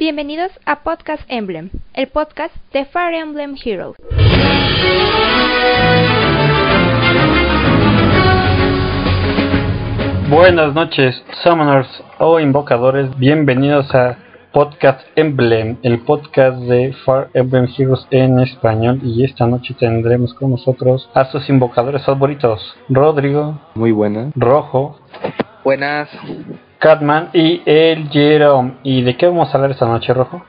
Bienvenidos a Podcast Emblem, el podcast de Fire Emblem Heroes. Buenas noches, Summoners o Invocadores. Bienvenidos a Podcast Emblem, el podcast de Fire Emblem Heroes en español. Y esta noche tendremos con nosotros a sus invocadores favoritos: Rodrigo, Muy buena. Rojo, Buenas, Catman y el Jerome. ¿Y de qué vamos a hablar esta noche, Rojo?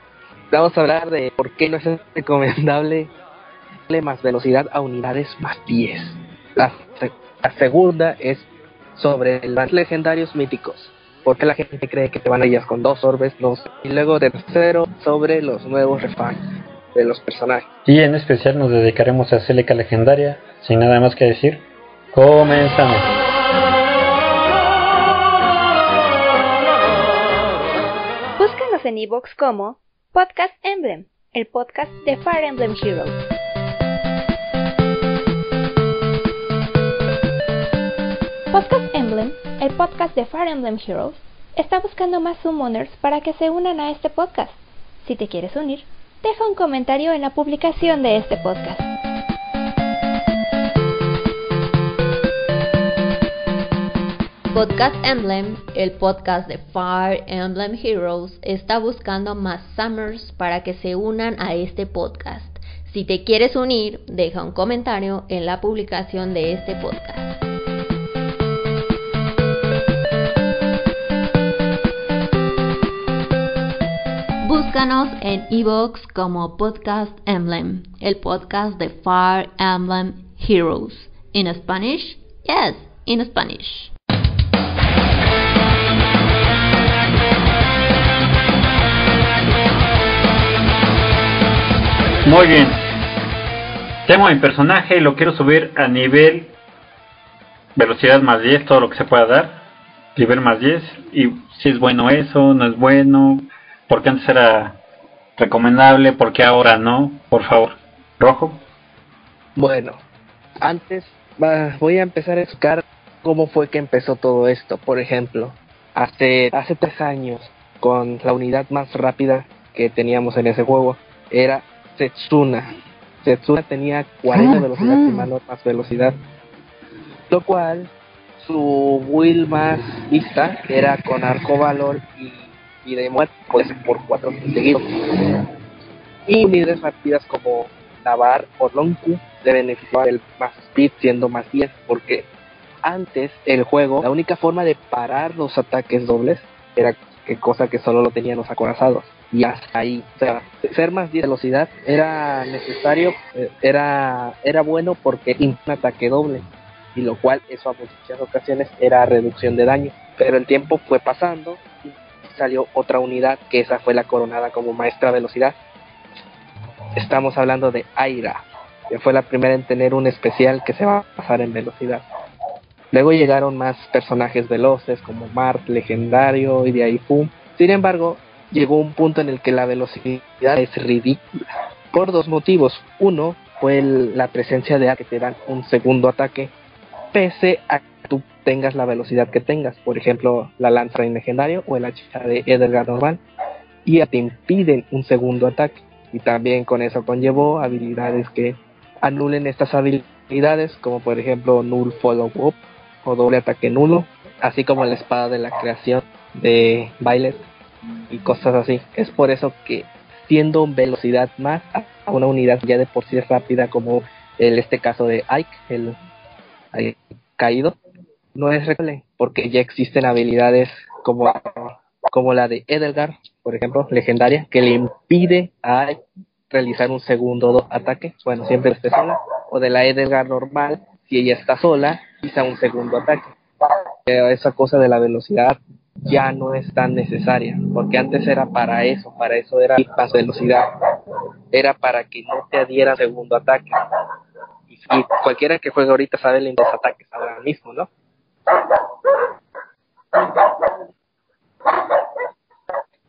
vamos a hablar de por qué no es recomendable darle más velocidad a unidades más 10. La, se- la segunda es sobre los legendarios míticos. ¿Por qué la gente cree que te van a ellas con dos orbes? No sé. Y luego tercero sobre los nuevos refans de los personajes. Y en especial nos dedicaremos a Celica Legendaria. Sin nada más que decir, comenzamos. En como Podcast Emblem, el podcast de Fire Emblem Heroes. Podcast Emblem, el podcast de Fire Emblem Heroes, está buscando más summoners para que se unan a este podcast. Si te quieres unir, deja un comentario en la publicación de este podcast. Podcast Emblem, el podcast de Fire Emblem Heroes, está buscando más Summers para que se unan a este podcast. Si te quieres unir, deja un comentario en la publicación de este podcast. Búscanos en iVoox como Podcast Emblem, el podcast de Fire Emblem Heroes. In Spanish? Yes, in Spanish. Muy bien. Tengo mi personaje y lo quiero subir a nivel velocidad más 10, todo lo que se pueda dar. Nivel más 10. Y si es bueno eso, no es bueno. Porque antes era recomendable, porque ahora no. Por favor. Rojo. Bueno, antes voy a empezar a explicar cómo fue que empezó todo esto. Por ejemplo, hace, hace tres años, con la unidad más rápida que teníamos en ese juego, era Setsuna. Setsuna tenía 40 velocidad y no más velocidad. Lo cual, su build más vista era con Arco Valor y, y de muerte, pues por cuatro seguidos. Y unidades rápidas como Navar o Lonku le beneficiaba el más speed siendo más 10 porque antes el juego la única forma de parar los ataques dobles era que cosa que solo lo tenían los acorazados y hasta ahí o sea ser más 10 velocidad era necesario eh, era era bueno porque un ataque doble y lo cual eso a muchas ocasiones era reducción de daño pero el tiempo fue pasando y salió otra unidad que esa fue la coronada como maestra velocidad estamos hablando de Aira, que fue la primera en tener un especial que se va a pasar en velocidad. Luego llegaron más personajes veloces como Mart, Legendario y de ahí. Sin embargo, llegó un punto en el que la velocidad es ridícula. Por dos motivos. Uno fue la presencia de A que te dan un segundo ataque, pese a que tú tengas la velocidad que tengas. Por ejemplo, la lanza en legendario o el hacha de Edgar normal. Y te impiden un segundo ataque y también con eso conllevó habilidades que anulen estas habilidades como por ejemplo null follow up o doble ataque nulo así como la espada de la creación de Violet y cosas así. Es por eso que siendo velocidad más a una unidad ya de por sí rápida como en este caso de Ike el, el caído. No es recomendable porque ya existen habilidades como como la de Edelgar, por ejemplo, legendaria, que le impide a realizar un segundo do- ataque, bueno, siempre esté sola, o de la Edelgar normal, si ella está sola, quizá un segundo ataque. Pero esa cosa de la velocidad ya no es tan necesaria, porque antes era para eso, para eso era más velocidad, era para que no te adhiera segundo ataque. Y, cualquiera que juegue ahorita sabe los dos ataques ahora mismo, ¿no?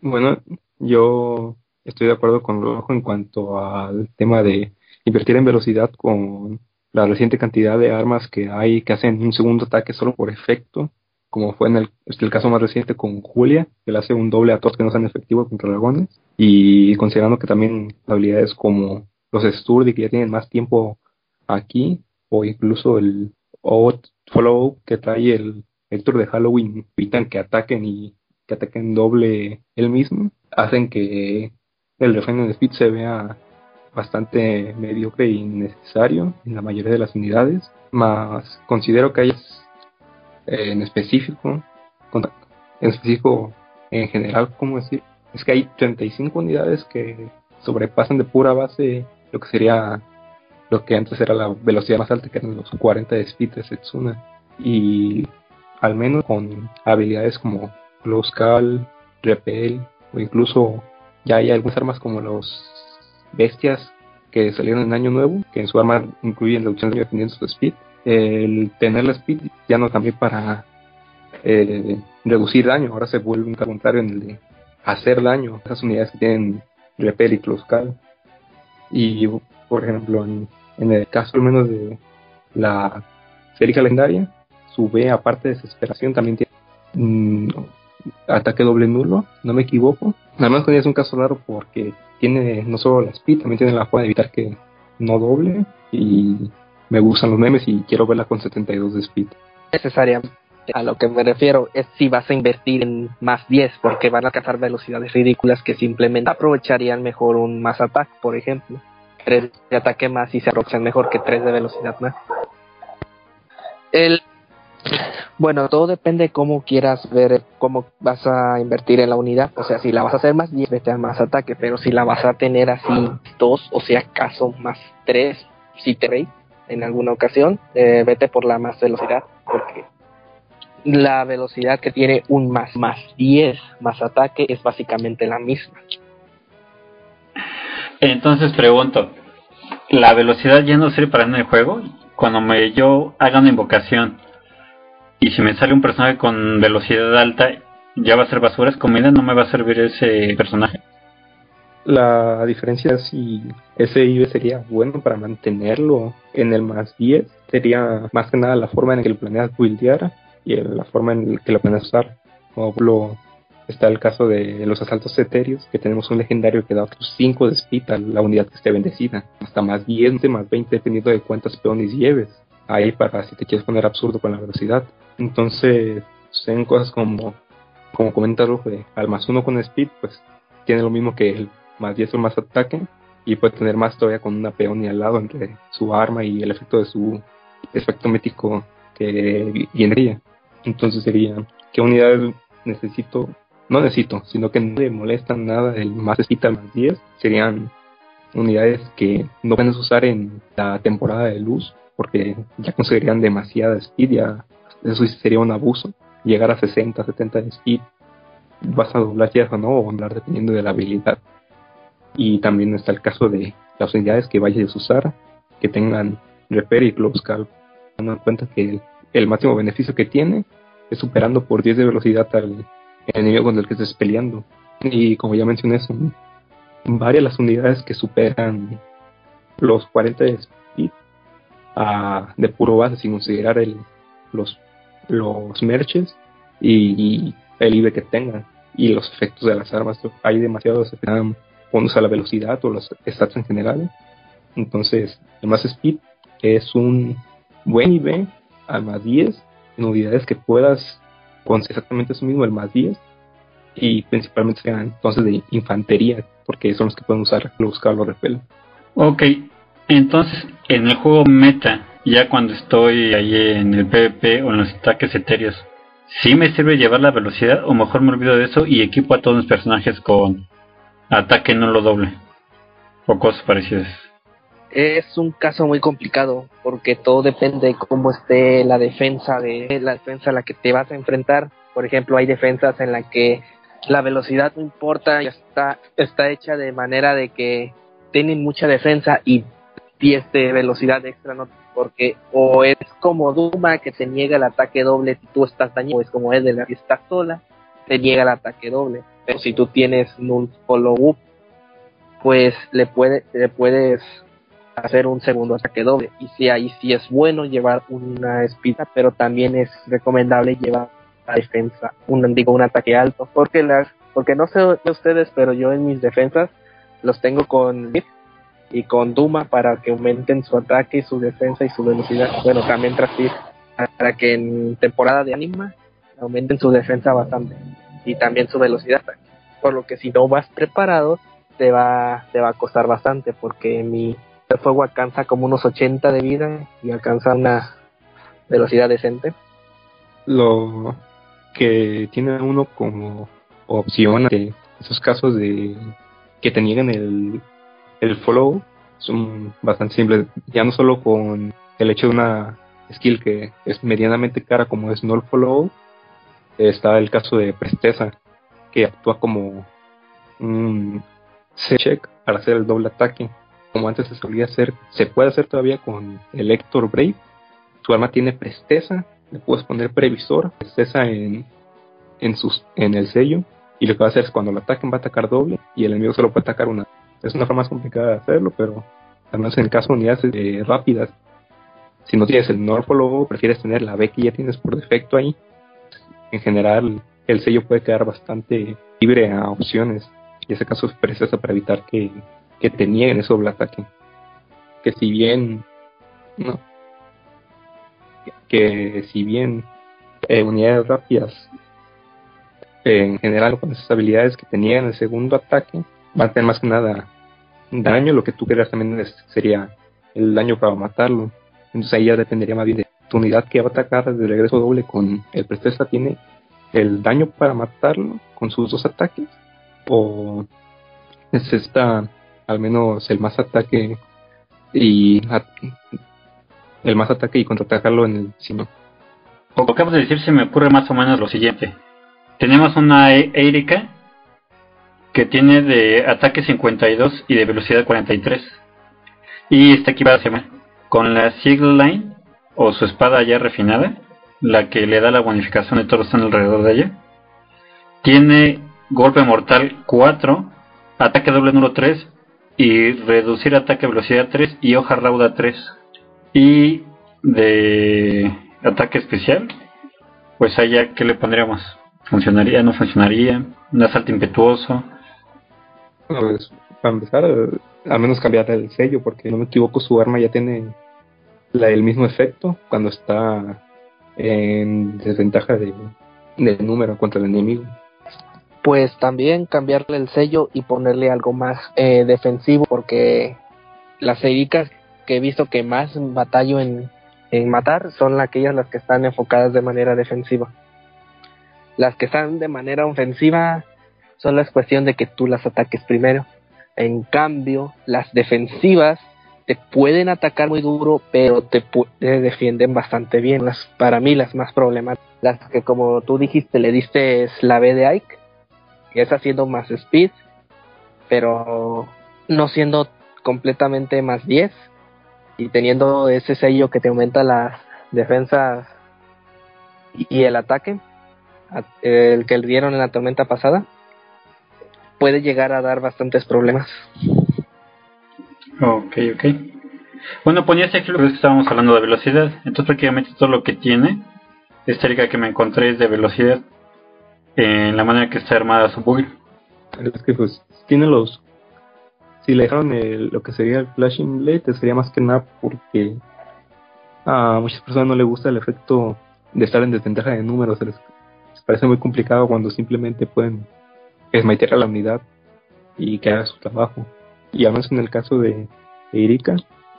Bueno, yo estoy de acuerdo con Rojo en cuanto al tema de invertir en velocidad con la reciente cantidad de armas que hay que hacen un segundo ataque solo por efecto. Como fue en el, el caso más reciente con Julia, que le hace un doble a todos que no sean efectivos contra dragones, y considerando que también habilidades como los Sturdy, que ya tienen más tiempo aquí, o incluso el Follow que trae el Héctor de Halloween, evitan que ataquen y que ataquen doble él mismo, hacen que el refreno de Speed se vea bastante mediocre y innecesario en la mayoría de las unidades, más considero que hay en específico, en específico en general, ¿cómo decir? Es que hay 35 unidades que sobrepasan de pura base lo que sería lo que antes era la velocidad más alta, que eran los 40 de speed de Setsuna. Y al menos con habilidades como Close Call, Repel, o incluso ya hay algunas armas como los bestias que salieron en Año Nuevo, que en su arma incluyen la opción de dependiendo su speed. El tener la speed ya no también para eh, reducir daño, ahora se vuelve un contrario en el de hacer daño. Esas unidades que tienen repel y close call. Y por ejemplo, en, el caso al menos de la serie calendaria, su B aparte de desesperación también tiene mm, ataque doble nulo, no me equivoco. Nada más es un caso raro porque tiene no solo la speed, también tiene la forma de evitar que no doble y me gustan los memes y quiero verla con 72 de speed. Necesariamente. A lo que me refiero es si vas a invertir en más 10 porque van a cazar velocidades ridículas que simplemente aprovecharían mejor un más ataque, por ejemplo. 3 de ataque más y se aprovechan mejor que 3 de velocidad más. El bueno, todo depende de cómo quieras ver cómo vas a invertir en la unidad. O sea, si la vas a hacer más 10, vete a más ataque. Pero si la vas a tener así 2, o sea, acaso más 3, si te en alguna ocasión, eh, vete por la más velocidad. Porque la velocidad que tiene un más más 10 más ataque es básicamente la misma. Entonces pregunto, ¿la velocidad ya no sirve para en el juego? Cuando me yo haga una invocación y si me sale un personaje con velocidad alta, ya va a ser basura, es comida, no me va a servir ese personaje. La diferencia si ese IB sería bueno para mantenerlo en el más 10, sería más que nada la forma en que lo planeas buildear y la forma en que lo planeas usar. Como está el caso de los asaltos etéreos, que tenemos un legendario que da otros 5 de speed a la unidad que esté bendecida, hasta más 10, más 20, dependiendo de cuántas peones lleves. Ahí para si te quieres poner absurdo con la velocidad. Entonces, en cosas como, como comenta de al más uno con speed, pues tiene lo mismo que el más 10 o más ataque, y puede tener más todavía con una peonia al lado entre su arma y el efecto de su efecto mítico que viene Entonces sería, ¿qué unidad necesito? No necesito, sino que no le molestan nada el más al más 10. Serían unidades que no puedes usar en la temporada de luz porque ya conseguirían demasiada speed, ya eso sería un abuso. Llegar a 60, 70 de speed, vas a doblar o no, o doblar dependiendo de la habilidad. Y también está el caso de las unidades que vayas a usar, que tengan repair y close call, teniendo en cuenta que el, máximo beneficio que tiene es superando por 10 de velocidad al enemigo con el que estés peleando. Y como ya mencioné, son varias las unidades que superan los 40 de speed a, de puro base, sin considerar el, los los merches y, el IB que tengan y los efectos de las armas. Hay demasiados bonus a la velocidad o los stats en general. Entonces, el más speed es un buen IB al más 10 en unidades que puedas con exactamente eso mismo, el más 10 y principalmente sean entonces de infantería porque son los que pueden usar los o repel. Ok, entonces en el juego meta ya cuando estoy ahí en el PvP o en los ataques etéreos, ¿sí me sirve llevar la velocidad o mejor me olvido de eso y equipo a todos los personajes con ataque no lo doble o cosas parecidas? Es un caso muy complicado porque todo depende de cómo esté la defensa de la defensa a la que te vas a enfrentar. Por ejemplo, hay defensas en la que la velocidad no importa, está está hecha de manera de que tienen mucha defensa y 10 de velocidad extra no porque o es como Duma que te niega el ataque doble si tú estás dañado, o es como Edela que estás sola, te niega el ataque doble. Pero si tú tienes null follow up, pues le, puede, le puedes hacer un segundo ataque doble. Y si ahí sí es bueno llevar una espita, pero también es recomendable llevar defensa, un digo un ataque alto, porque las porque no sé de ustedes, pero yo en mis defensas los tengo con y con Duma para que aumenten su ataque, su defensa y su velocidad. Bueno, también para que en temporada de anima aumenten su defensa bastante y también su velocidad. Por lo que si no vas preparado te va te va a costar bastante porque mi fuego alcanza como unos 80 de vida y alcanza una velocidad decente. Lo que tiene uno como opción de esos casos de que te niegan el, el follow son bastante simples, ya no solo con el hecho de una skill que es medianamente cara como es no follow, está el caso de Presteza, que actúa como un check para hacer el doble ataque, como antes se solía hacer, se puede hacer todavía con el Héctor Brave, su arma tiene Presteza, le puedes poner previsor, Presteza en, en, sus, en el sello, y lo que va a hacer es cuando lo ataquen va a atacar doble y el enemigo solo puede atacar una. Es una forma más complicada de hacerlo, pero además en el caso de unidades eh, rápidas, si no tienes el Norfolk, prefieres tener la B que ya tienes por defecto ahí. En general, el sello puede quedar bastante libre a opciones. Y ese caso es precioso para evitar que, que te nieguen ese doble ataque. Que si bien, no, que si bien eh, unidades rápidas en general con esas habilidades que tenía en el segundo ataque, va a tener más que nada daño, lo que tú quieras también sería el daño para matarlo. Entonces ahí ya dependería más bien de tu unidad que va a atacar de regreso doble con el presteza tiene el daño para matarlo con sus dos ataques o necesita al menos el más ataque y el más ataque y contraatacarlo en el sino. Como acabas de decir se me ocurre más o menos lo siguiente tenemos una e- Erika que tiene de ataque 52 y de velocidad 43. Y está equipada con la Sigil Line o su espada ya refinada, la que le da la bonificación de todos los que están alrededor de ella. Tiene golpe mortal 4, ataque doble número 3 y reducir ataque velocidad 3 y hoja rauda 3. Y de ataque especial, pues allá, ¿qué le pondríamos? ¿Funcionaría? ¿No funcionaría? ¿Un asalto impetuoso? Pues, para empezar, al menos cambiar el sello, porque no me equivoco, su arma ya tiene la, el mismo efecto cuando está en desventaja de, número contra el enemigo. Pues también cambiarle el sello y ponerle algo más eh, defensivo, porque las ericas que he visto que más batallo en, matar son aquellas las que están enfocadas de manera defensiva. Las que están de manera ofensiva solo es cuestión de que tú las ataques primero. En cambio, las defensivas te pueden atacar muy duro, pero te, defienden bastante bien. Las, para mí, las más problemáticas. Las que, como tú dijiste, le diste es la B de Ike, que es haciendo más speed, pero no siendo completamente más 10 y teniendo ese sello que te aumenta las defensas y el ataque el que le dieron en la tormenta pasada, puede llegar a dar bastantes problemas. Ok, ok. Bueno, ponía ese ejemplo que estábamos hablando de velocidad. Entonces prácticamente todo lo que tiene, esta liga que me encontré es de velocidad. En la manera que está armada su build. Es que pues tiene los... Si le dejaron lo que sería el Flashing Blade, sería más que nada porque a muchas personas no le gusta el efecto de estar en desventaja de números. Les parece muy complicado cuando simplemente pueden esmaitear a la unidad y que haga su trabajo. Y además en el caso de, Erika,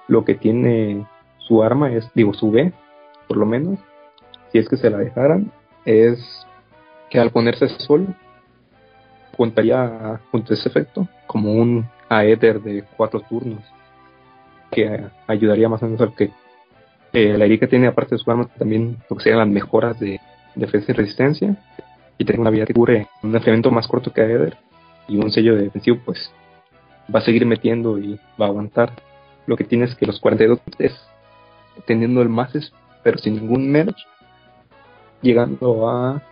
lo que tiene su arma es, digo, su B, por lo menos, si es que se la dejaran, es que al ponerse solo, contaría junto ese efecto como un Aether de cuatro turnos, que ayudaría más o menos al que eh, la Erika tiene, aparte de su arma, también lo que serían las mejoras de defensa y resistencia y tener una vida que cubre un enfriamiento más corto que Eder y un sello defensivo pues va a seguir metiendo y va a aguantar lo que tienes que los 42 es teniendo el más pero sin ningún merge llegando a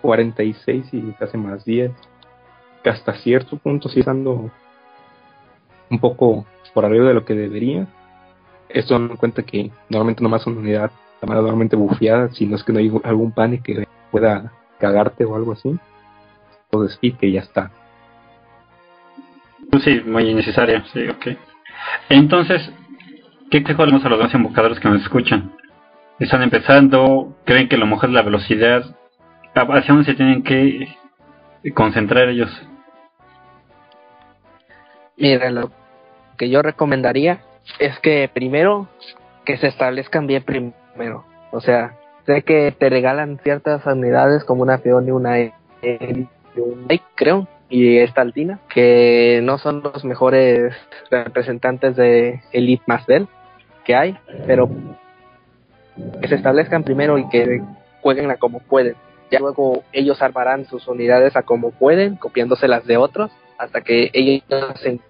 46 y casi más 10 que hasta cierto punto sigue estando un poco por arriba de lo que debería esto en cuenta que normalmente nomás una unidad normalmente bufeada, si no es que no hay algún pane que pueda cagarte o algo así. O speed que ya está. Sí, muy innecesaria, sí, ok. Entonces, ¿qué consejo a los demás invocadores que nos escuchan? Están empezando, creen que lo mejor es la velocidad, ¿hacia dónde se tienen que concentrar ellos? Mira, lo que yo recomendaría es que primero que se establezcan bien primero. O sea, sé que te regalan ciertas unidades como una peón y una e, un creo, y esta altina, que no son los mejores representantes de Elite Master que hay, pero que se establezcan primero y que jueguen a como pueden. Ya luego ellos armarán sus unidades a como pueden, copiándoselas de otros, hasta que ellos se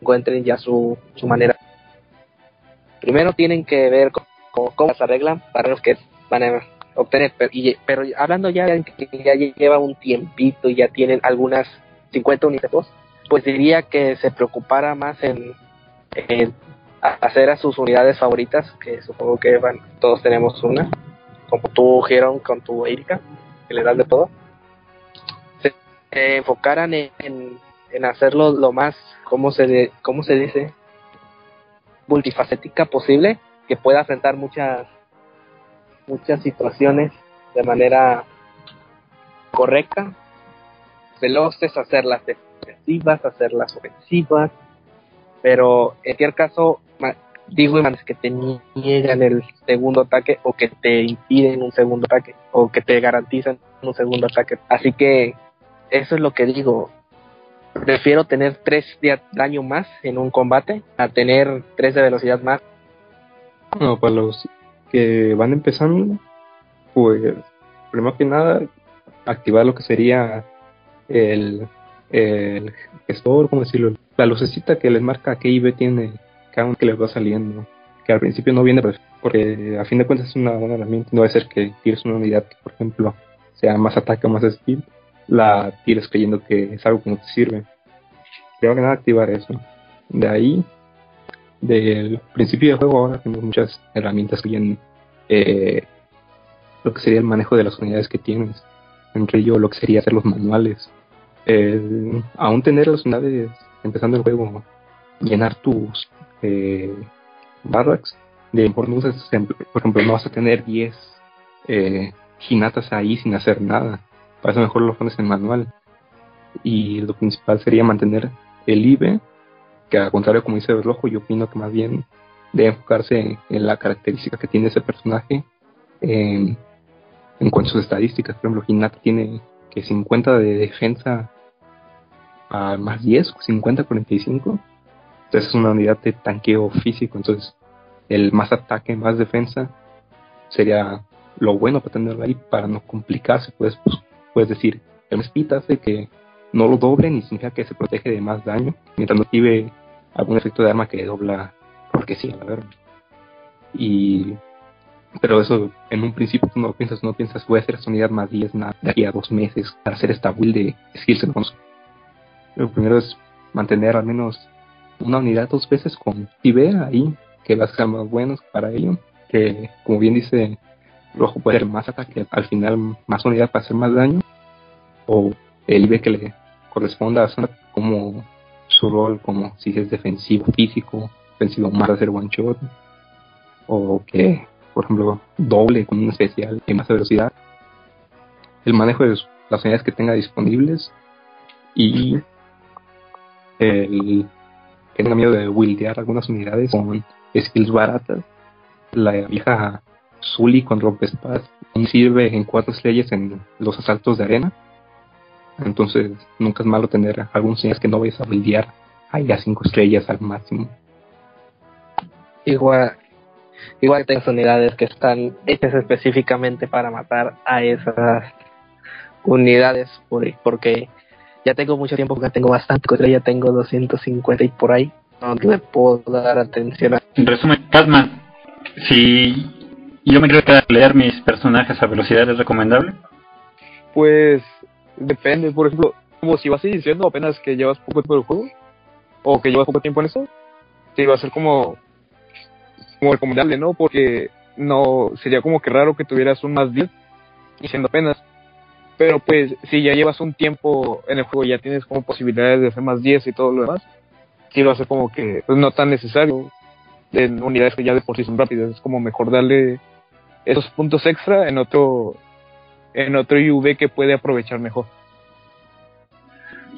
encuentren ya su, su manera. Primero tienen que ver cómo, cómo, se arreglan para los que van a obtener, pero, pero hablando ya que ya lleva un tiempito y ya tienen algunas 50 unidades, pues diría que se preocupara más en, en hacer a sus unidades favoritas, que supongo que todos tenemos una, como tú, Geron, con tu Erika, que le de todo, se, enfocaran en, en, hacerlo lo más, ¿cómo se, cómo se dice? multifacética posible, que pueda enfrentar muchas, muchas situaciones de manera correcta, veloces, hacerlas defensivas, hacerlas ofensivas, pero en cualquier caso digo que te niegan el segundo ataque o que te impiden un segundo ataque o que te garantizan un segundo ataque. Así que eso es lo que digo. Prefiero tener 3 de daño más en un combate a tener 3 de velocidad más. No, para los que van empezando, pues primero que nada, activar lo que sería el, el gestor, ¿cómo decirlo? La lucecita que les marca qué IV tiene cada uno que les va saliendo. Que al principio no viene, pues, porque a fin de cuentas es una buena herramienta. No va a ser que tires una unidad que, por ejemplo, sea más ataque o más speed, la tires creyendo que es algo que no te sirve. Creo que nada activar eso. De ahí, del principio del juego, ahora tenemos muchas herramientas que vienen eh, lo que sería el manejo de las unidades que tienes. Entre ello, lo que sería hacer los manuales. aún tener las unidades empezando el juego, llenar tus eh, barracks de por ejemplo, no vas a tener 10 eh, ginatas ahí sin hacer nada. Para eso mejor lo pones en manual. Y lo principal sería mantener el IB, que al contrario, como dice el yo opino que más bien debe enfocarse en la característica que tiene ese personaje en cuanto a sus estadísticas. Por ejemplo, Hinata tiene que 50 de defensa a más 10, 50, 45 entonces es una unidad de tanqueo físico, entonces el más ataque, más defensa sería lo bueno para tenerlo ahí para no complicarse, pues, pues puedes decir, el speed hace que no lo doble ni significa que se protege de más daño, mientras no tiene algún efecto de arma que dobla porque sí, la verdad. Y pero eso en un principio tú no piensas, no piensas voy a hacer esta unidad más 10 nada, de aquí a dos meses para hacer esta build de skills. Lo primero es mantener al menos una unidad dos veces con IB ahí, que va a ser más buenos para ello. Que, como bien dice Rojo, puede ser más ataque, al final más unidad para hacer más daño. O el IB que le corresponda a como su rol, como si es defensivo físico, defensivo más hacer one shot. O que, por ejemplo, doble con un especial en más velocidad. El manejo de las unidades que tenga disponibles y el que tenga miedo de wildear algunas unidades con skills baratas. La vieja Zully con rompespas sirve en cuatro estrellas en los asaltos de arena. Entonces nunca es malo tener algunas unidades que no vayas a wildear ahí a cinco estrellas al máximo. Igual, igual tengo unidades que están hechas específicamente para matar a esas unidades porque ya tengo mucho tiempo que tengo bastante ya tengo 250 y por ahí. No me puedo dar atención a... En resumen, Catman, si yo me creo que leer mis personajes a velocidad es recomendable. Pues depende, por ejemplo, como si vas diciendo apenas que llevas poco tiempo en el juego, o que llevas poco tiempo en eso, sí va a ser como, recomendable, ¿no? Porque no sería como que raro que tuvieras un más 10 y siendo apenas Pero pues si ya llevas un tiempo en el juego, ya tienes como posibilidades de hacer más 10 y todo lo demás, sí a ser como que pues, no tan necesario en unidades que ya de por sí son rápidas. Es como mejor darle esos puntos extra en otro en otro IV que puede aprovechar mejor.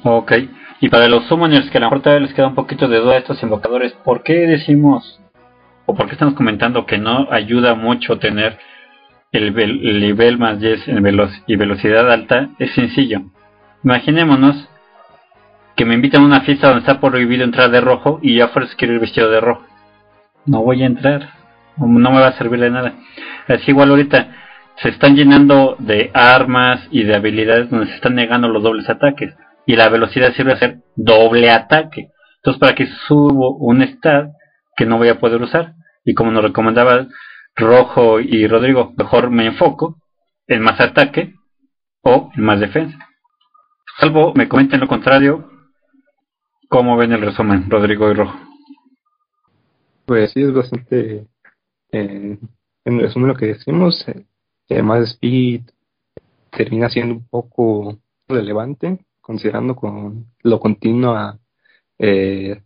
Ok, y para los summoners que a lo mejor todavía les queda un poquito de duda a estos invocadores, ¿por qué decimos o por qué estamos comentando que no ayuda mucho tener el, nivel más 10 en veloz y velocidad alta? Es sencillo. Imaginémonos que me invitan a una fiesta donde está prohibido entrar de rojo y ya fuerza quiero ir vestido de rojo. No voy a entrar, no me va a servir de nada. Así igual ahorita se están llenando de armas y de habilidades donde se están negando los dobles ataques y la velocidad sirve a hacer doble ataque. Entonces, para que subo un stat que no voy a poder usar. Y como nos recomendaba Rojo y Rodrigo, mejor me enfoco en más ataque o en más defensa. Salvo me comenten lo contrario, ¿cómo ven el resumen, Rodrigo y Rojo? Pues sí, es bastante. Eh, en resumen, lo que decimos, eh, más speed termina siendo un poco relevante considerando con lo continua eh,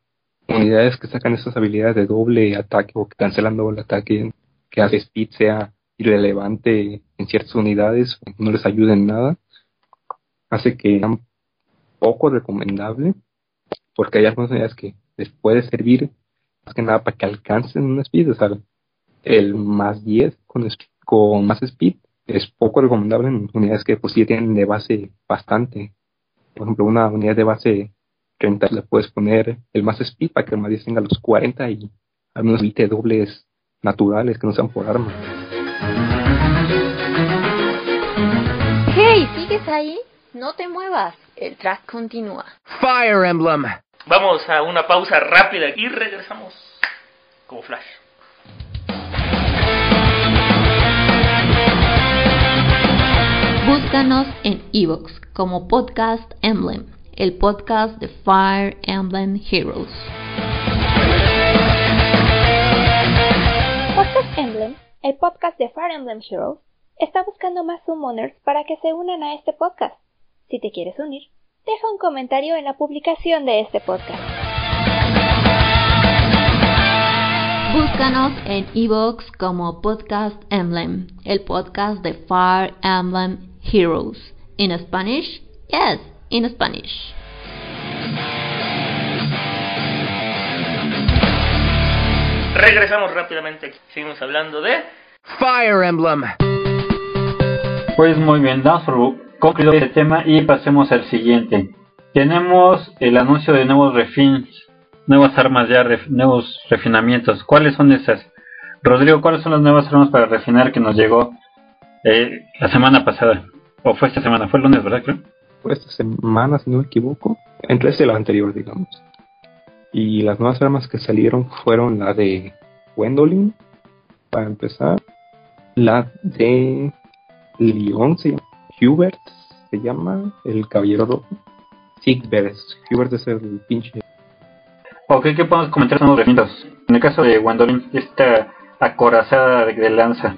unidades que sacan esas habilidades de doble ataque o que cancelan doble ataque, que hace Speed sea irrelevante en ciertas unidades, no les ayuda en nada, hace que sea poco recomendable, porque hay algunas unidades que les puede servir más que nada para que alcancen un Speed, o sea, el más 10 con, con más Speed es poco recomendable en unidades que pues sí tienen de base bastante. Por ejemplo, una unidad de base 30 le puedes poner el más speed para que el más 10 tenga los 40 y al menos evite dobles naturales que no sean por arma. Hey, ¿sigues ahí? No te muevas, el track continúa. Fire Emblem. Vamos a una pausa rápida y regresamos como flash. Búscanos en Evox como Podcast Emblem, el podcast de Fire Emblem Heroes. Podcast Emblem, el podcast de Fire Emblem Heroes, está buscando más summoners para que se unan a este podcast. Si te quieres unir, deja un comentario en la publicación de este podcast. Búscanos en Evox como Podcast Emblem, el podcast de Fire Emblem Heroes. In Spanish? Yes, in Spanish. Regresamos rápidamente. Seguimos hablando de Fire Emblem. Pues muy bien, damos por concluido este tema y pasemos al siguiente. Tenemos el anuncio de nuevos refins, nuevas armas ya, nuevos refinamientos. ¿Cuáles son esas? Rodrigo, ¿cuáles son las nuevas armas para refinar que nos llegó eh, la semana pasada? ¿O fue esta semana? Fue el lunes, ¿verdad? Creo. Fue esta semana, si no me equivoco. Entre este y la anterior, digamos. Y las nuevas armas que salieron fueron la de Gwendolyn, para empezar. La de Leon, se llama. Hubert, se llama. El caballero rojo. Sigbert. Hubert es el pinche. Ok, ¿qué podemos comentar sobre los? En el caso de Gwendolyn, esta acorazada de lanza.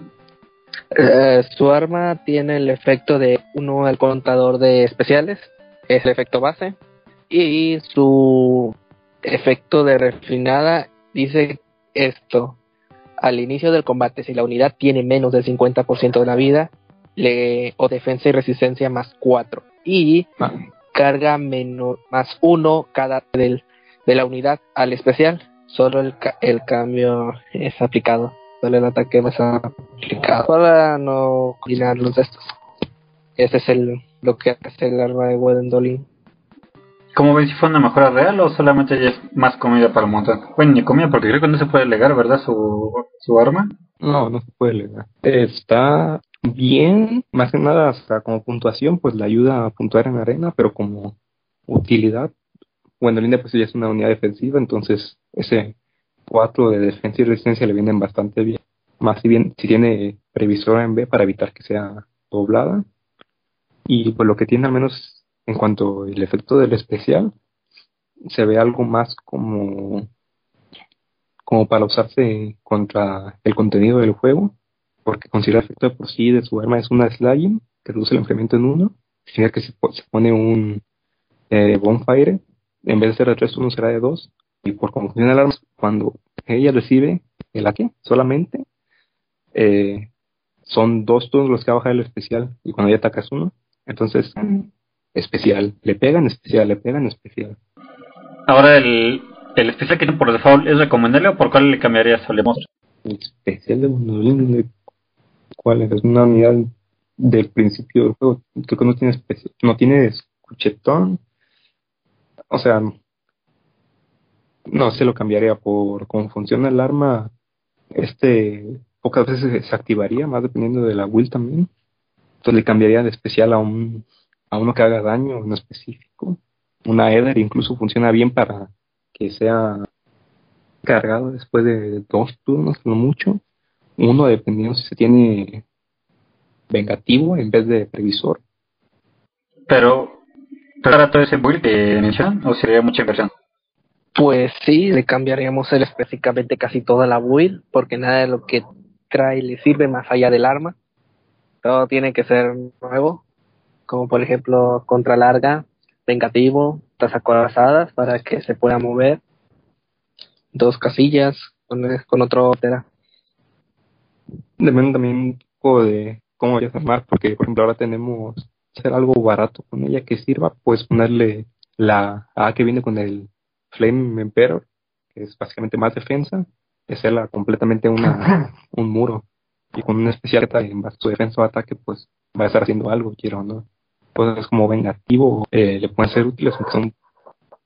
Eh, su arma tiene el efecto de uno al contador de especiales, es el efecto base, y su efecto de refinada dice esto. Al inicio del combate, si la unidad tiene menos del 50% de la vida, le, o defensa y resistencia más 4. Y ah. carga menos, más 1 cada del, de la unidad al especial. Solo el, el cambio es aplicado el ataque más aplicado para no combinar los de estos. Ese es el lo que hace el arma de Gwendolyn. ¿Cómo ven si fue una mejora real o solamente ya es más comida para el montón? Bueno, ni comida porque creo que no se puede legar, ¿verdad? Su, su arma. No, no se puede legar. Está bien, más que nada hasta como puntuación, pues le ayuda a puntuar en arena, pero como utilidad, Gwendolyn pues ya es una unidad defensiva, entonces ese 4 de defensa y resistencia le vienen bastante bien. Más si bien si tiene previsora en B para evitar que sea doblada. Y pues lo que tiene al menos en cuanto al efecto del especial, se ve algo más como como para usarse contra el contenido del juego, porque considera el efecto de por sí de su arma es una sliding, que reduce el enfriamiento en uno, significa que se, se pone un eh, bonfire, en vez de ser de 3 turnos será de 2, y por cómo funciona el arma, cuando ella recibe el ataque solamente, eh, son dos turnos los que va a bajar el especial, y cuando ella ataca es uno, entonces especial, le pegan especial, le pegan especial. Ahora, el, el especial que tiene por default, ¿es recomendable o por cuál le cambiarías al monstruo? El especial de Monolin, ¿cuál es? Es una unidad del principio del juego, creo que no tiene especial, no tiene escuchetón, o sea, no se lo cambiaría por cómo funciona el arma, este pocas veces se activaría, más dependiendo de la will también. Entonces le cambiaría de especial a un a uno que haga daño en específico. Una Eder incluso funciona bien para que sea cargado después de dos turnos, no mucho. Uno dependiendo si se tiene vengativo en vez de previsor. Pero, ¿para todo ese build que mencionan o sería mucha inversión? Pues sí, le cambiaríamos él específicamente casi toda la build, porque nada de lo que trae le sirve más allá del arma. Todo tiene que ser nuevo, como por ejemplo contra larga, vengativo, acorazadas para que se pueda mover, dos casillas con, con otro ópera. Depende también un poco de cómo vayas a armar, porque por ejemplo ahora tenemos hacer algo barato con ella que sirva, pues ponerle la A que viene con el Flame Emperor, que es básicamente más defensa, y hacerla completamente una, un muro. Y con una especial que en su defensa o ataque, pues va a estar haciendo algo, quiero no. Cosas como vengativo eh, le pueden ser útiles, aunque son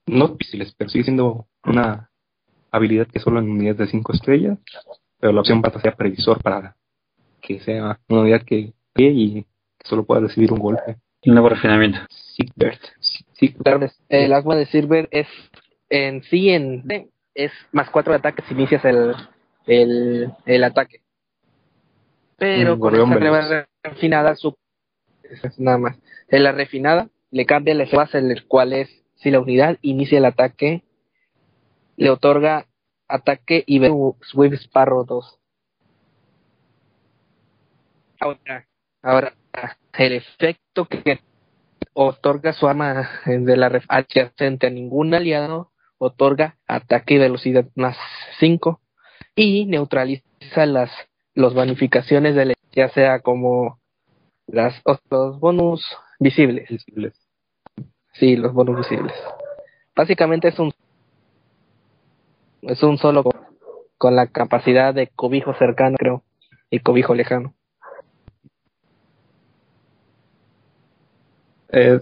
no difíciles, pero sigue siendo una habilidad que solo en unidades de 5 estrellas, pero la opción va a ser previsor para que sea una unidad que y que solo pueda recibir un golpe. Un nuevo refinamiento. Sigbert. Claro, el agua de Silver es en sí en es más cuatro de ataque si inicias el, el, el ataque. Pero Mm, con Veloz. nueva refinada, su, es nada más. En la refinada le cambia el efecto en el cual es si la unidad inicia el ataque, le otorga ataque y ve Swift Sparrow 2. Ahora, ahora, el efecto que otorga su arma de la ref adyacente a ningún aliado otorga ataque y velocidad más 5 y neutraliza las los bonificaciones de la- ya sea como las los bonus visibles. Visibles. sí los bonus visibles. Básicamente es un es un solo con, con la capacidad de cobijo cercano creo y cobijo lejano. Eh,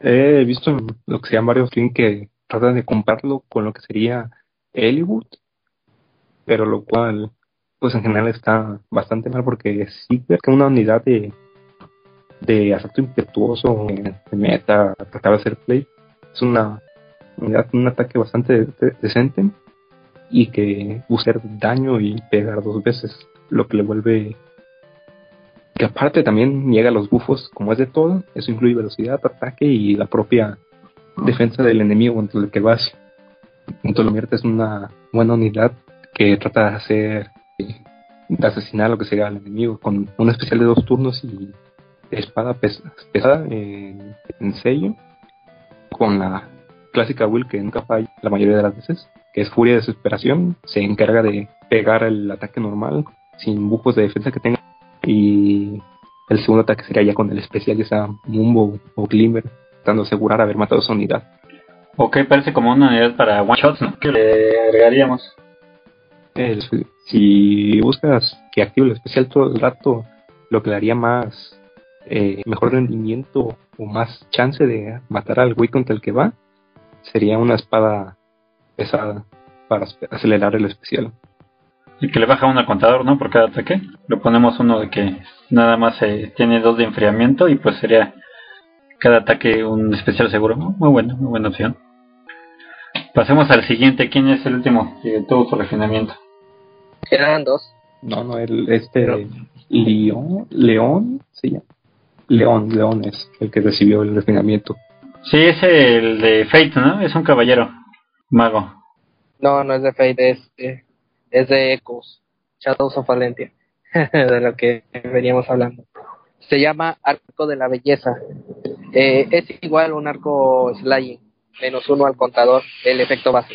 he visto lo que se llama varios links que tratan de compararlo con lo que sería Hollywood, pero lo cual, pues en general está bastante mal porque sí que una unidad de, de asalto impetuoso de meta, tratar de hacer play, es una unidad un ataque bastante de- decente y que busca hacer daño y pegar dos veces, lo que le vuelve que aparte también niega los bufos como es de todo, eso incluye velocidad, ataque y la propia defensa del enemigo contra el que vas. Entonces en una buena unidad que trata de hacer eh, de asesinar lo que sea al enemigo con un especial de dos turnos y espada pes- pesada en, en sello con la clásica will que nunca falla la mayoría de las veces que es furia de desesperación se encarga de pegar el ataque normal sin bufos de defensa que tenga y el segundo ataque sería ya con el especial ya sea Mumbo o Glimmer de asegurar haber matado esa unidad Ok, parece como una unidad para one shots, ¿no? Que le agregaríamos. El- si buscas que active el especial todo el rato, lo que le haría más eh, mejor rendimiento o más chance de matar al güey contra el que va sería una espada pesada para acelerar el especial. Y que le baja uno al contador, ¿no? Por cada ataque. Le ponemos uno de que nada más eh, tiene dos de enfriamiento y pues sería cada ataque un especial seguro. Muy buena, muy buena opción. Pasemos al siguiente. ¿Quién es el último que tuvo su refinamiento? eran dos No, no, el, este Pero- León, León, se llama. León, León es el que recibió el refinamiento. Sí, es el de Fate, ¿no? Es un caballero mago. No, no es de Fate, es, de- es de Echoes, Shadows of Valentia, de lo que veníamos hablando. Se llama Arco de la Belleza. Eh, es igual un arco slaying, menos uno al contador, el efecto base.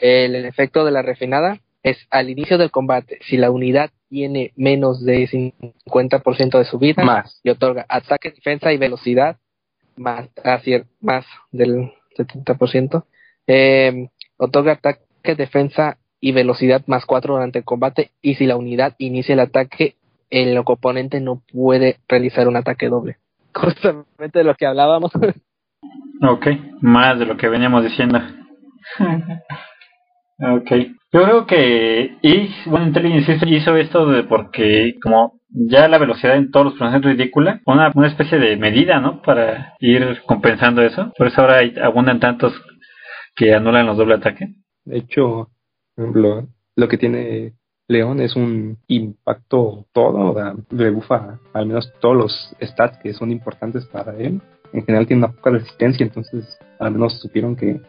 El, el efecto de la refinada es al inicio del combate, si la unidad tiene menos de 50% de su vida, Más. le otorga ataque, defensa y velocidad, más, así, más del 70%. Eh, otorga ataque, defensa y velocidad más 4 durante el combate. Y si la unidad inicia el ataque, el oponente no puede realizar un ataque doble. Justamente de lo que hablábamos. Ok, más de lo que veníamos diciendo. ok. Yo creo que y bueno, Intelligence System hizo esto de porque como ya la velocidad en todos los personajes es ridícula, una, una especie de medida, ¿no? Para ir compensando eso. Por eso ahora hay, abundan tantos que anulan los doble ataque. De hecho, por ejemplo, lo que tiene León es un impacto todo, le bufa al menos todos los stats que son importantes para él. En general tiene una poca resistencia, entonces al menos supieron que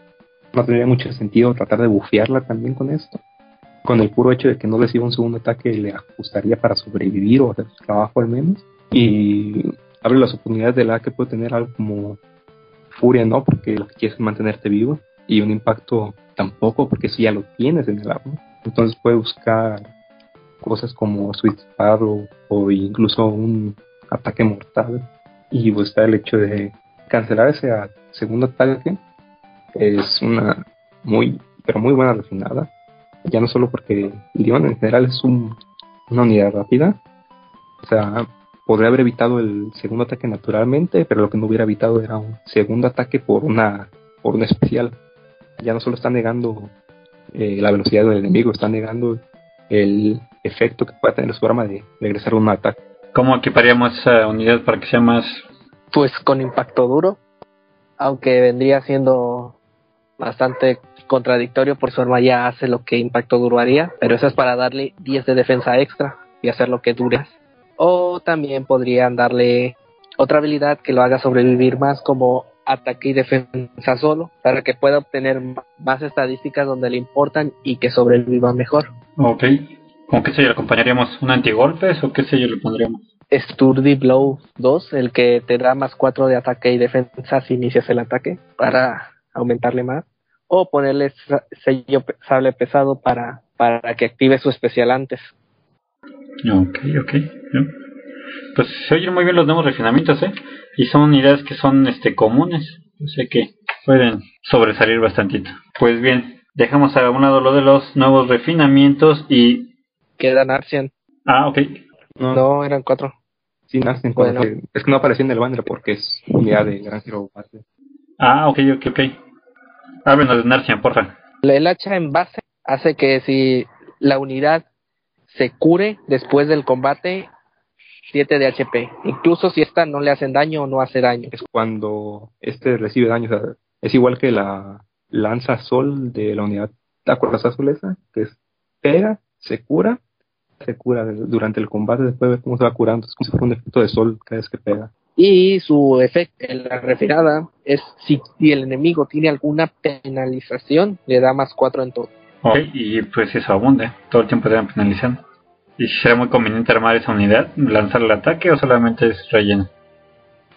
no tendría mucho sentido tratar de bufearla también con esto. Con el puro hecho de que no reciba un segundo ataque le ajustaría para sobrevivir o hacer su trabajo al menos. Y abre las oportunidades de la que puede tener algo como furia, ¿no? Porque lo que quieres es mantenerte vivo. Y un impacto tampoco, porque eso ya lo tienes en el arma. Entonces puede buscar cosas como Sweet Sparrow o incluso un ataque mortal. Y pues está el hecho de cancelar ese segundo ataque. Es una muy, pero muy buena refinada. Ya no solo porque Leon en general es un- una unidad rápida. O sea, podría haber evitado el segundo ataque naturalmente, pero lo que no hubiera evitado era un segundo ataque por una, por un especial. Ya no solo está negando eh, la velocidad del enemigo, está negando el efecto que pueda tener su arma de regresar un ataque. ¿Cómo equiparíamos esa unidad para que sea más... Pues con impacto duro, aunque vendría siendo bastante contradictorio por su arma ya hace lo que impacto duro haría, pero eso es para darle 10 de defensa extra y hacer lo que dure. O también podrían darle otra habilidad que lo haga sobrevivir más como ataque y defensa solo, para que pueda obtener más estadísticas donde le importan y que sobreviva mejor. Ok. ¿Con qué sello le acompañaríamos? ¿Un antigolpes o qué sello le pondríamos? Sturdy Blow 2, el que te da más 4 de ataque y defensa si inicias el ataque para aumentarle más. O ponerle sello sable pesado para, para que active su especial antes. Ok, ok. ya. Pues se oyen muy bien los nuevos refinamientos, ¿eh? Y son unidades que son este comunes. Yo sé que pueden sobresalir bastantito. Pues bien, dejamos a un lado lo de los nuevos refinamientos y... Quedan Arcian. Ah, ok. No, No, eran 4. sí nacen Bueno. es que no aparecía en el banner porque es unidad de Gran Battle. Ah, ok, ok, ok. Háblenos de Narcian, porfa. El hacha en base hace que si la unidad se cure después del combate, 7 de HP. Incluso si esta no le hacen daño o no hace daño. Es cuando este recibe daño, o sea, es igual que la lanza sol de la unidad ¿te acuerdas azul esa? Que es pega, se cura, se cura durante el combate, después ve cómo se va curando, es como si fuera un efecto de sol cada vez que pega. Y su efecto en la refinada es si, si el enemigo tiene alguna penalización, le da más 4 en todo. Ok, y pues eso abunde. Todo el tiempo deben penalizando. ¿Y será muy conveniente armar esa unidad? ¿Lanzar el ataque o solamente es relleno?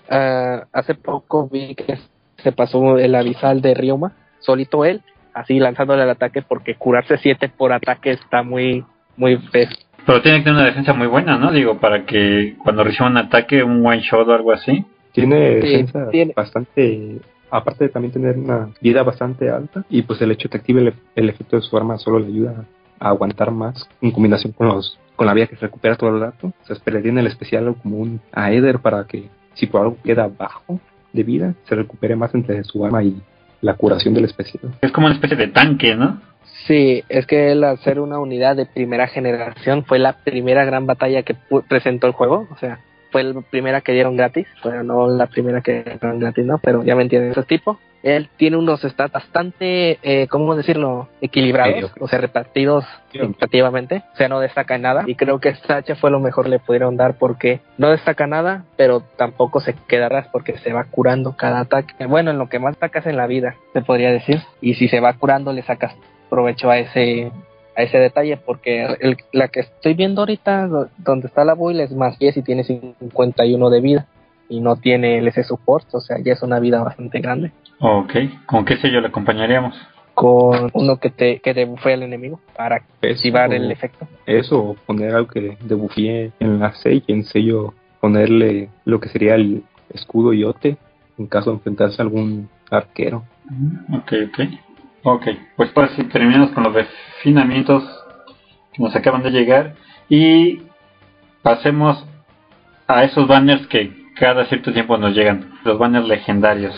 Ah, hace poco vi que se pasó el avisal de Ryoma, solito él, así lanzándole el ataque porque curarse 7 por ataque está muy, muy feo. Pero tiene que tener una defensa muy buena, ¿no? Digo, para que cuando reciba un ataque, un one shot o algo así. Tiene Sí, defensa tiene. bastante, aparte de también tener una vida bastante alta, y pues el hecho de que active el, el efecto de su arma solo le ayuda a aguantar más en combinación con los con la vida que se recupera todo el rato. Se esperaría en el especial como un Aether para que si por algo queda bajo de vida, se recupere más entre su arma y la curación del especial. Es como una especie de tanque, ¿no? Sí, es que él al ser una unidad de primera generación fue la primera gran batalla que pu- presentó el juego, o sea, fue la primera que dieron gratis, bueno, no la primera que dieron gratis, ¿no? Pero ya me entienden ese tipo. Él tiene unos stats bastante, eh, ¿cómo decirlo? Equilibrados, o sea, repartidos equitativamente, o sea, no destaca en nada. Y creo que esta hacha fue lo mejor que le pudieron dar porque no destaca nada, pero tampoco se queda atrás porque se va curando cada ataque. Bueno, en lo que más destacas en la vida, se podría decir. Y si se va curando, le sacas provecho a ese a ese detalle porque el- la que estoy viendo ahorita do- donde está la build es más 10 y tiene 51 de vida y no tiene ese support, o sea, ya es una vida bastante grande. Ok, ¿con qué sello le acompañaríamos? Con uno que te, que te bufee al enemigo para activar el efecto. Eso, o poner algo que debufie en la sello, en sello ponerle lo que sería el escudo y ote en caso de enfrentarse a algún arquero. Ok, ok. Ok, pues pues si terminamos con los refinamientos que nos acaban de llegar y pasemos a esos banners que cada cierto tiempo nos llegan, los banners legendarios.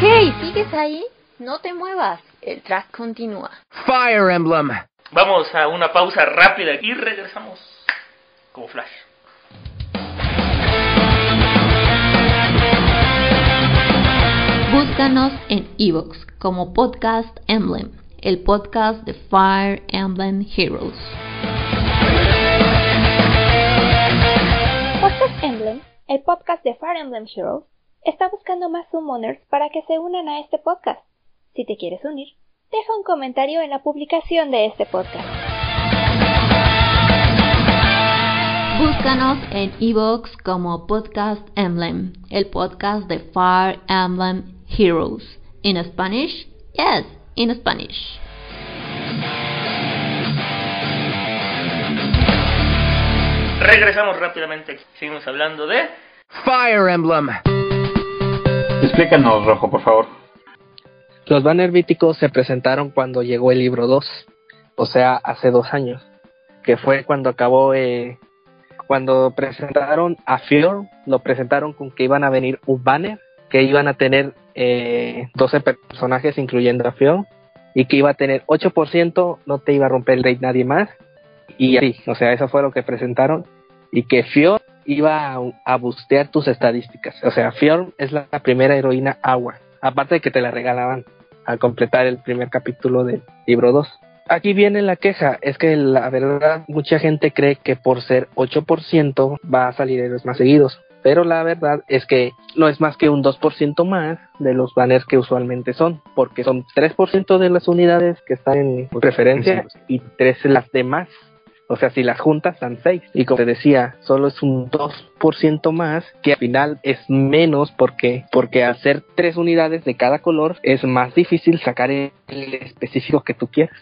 Hey, ¿sigues ahí? No te muevas, el track continúa. Fire Emblem. Vamos a una pausa rápida y regresamos como flash. Búscanos en Evox como Podcast Emblem, el podcast de Fire Emblem Heroes. El podcast de Fire Emblem Heroes, está buscando más summoners para que se unan a este podcast. Si te quieres unir, deja un comentario en la publicación de este podcast. Búscanos en Evox como Podcast Emblem, el podcast de Fire Emblem Heroes. In Spanish? Yes, in Spanish. Regresamos rápidamente. Seguimos hablando de Fire Emblem. Explícanos, Rojo, por favor. Los banners víticos se presentaron cuando llegó el libro 2, o sea, hace dos años, que fue cuando acabó, eh, cuando presentaron a Fjord, lo presentaron con que iban a venir un banner, que iban a tener eh, 12 personajes incluyendo a Fjord, y que iba a tener 8%, no te iba a romper el rate nadie más, y así, o sea, eso fue lo que presentaron, y que Fjord iba a, a bustear tus estadísticas, o sea, Fjord es la, la primera heroína agua, aparte de que te la regalaban al completar el primer capítulo del libro 2. Aquí viene la queja, es que la verdad mucha gente cree que por ser 8% va a salir héroes más seguidos, pero la verdad es que no es más que un 2% más de los banners que usualmente son, porque son 3% de las unidades que están en preferencia y 3 las demás. O sea, si las juntas dan 6. Y como te decía, solo es un 2% más, que al final es menos porque, porque ser 3 unidades de cada color es más difícil sacar el específico que tú quieres.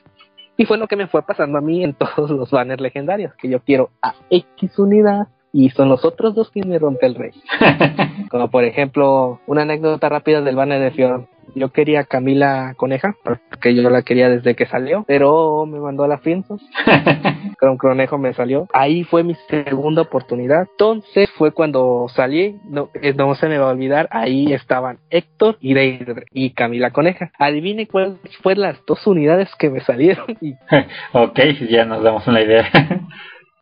Y fue lo que me fue pasando a mí en todos los banners legendarios, que yo quiero a X unidad y son los otros dos quienes me rompe el rey. Como por ejemplo, una anécdota rápida del banner de Fior. Yo quería a Camila Coneja, porque yo la quería desde que salió, pero me mandó a la Finsos. Con Conejo me salió. Ahí fue mi segunda oportunidad. Entonces fue cuando salí, no, eh, no se me va a olvidar, ahí estaban Héctor y Deidre y Camila Coneja. Adivine cuáles fueron las dos unidades que me salieron. Ok, ya nos damos una idea.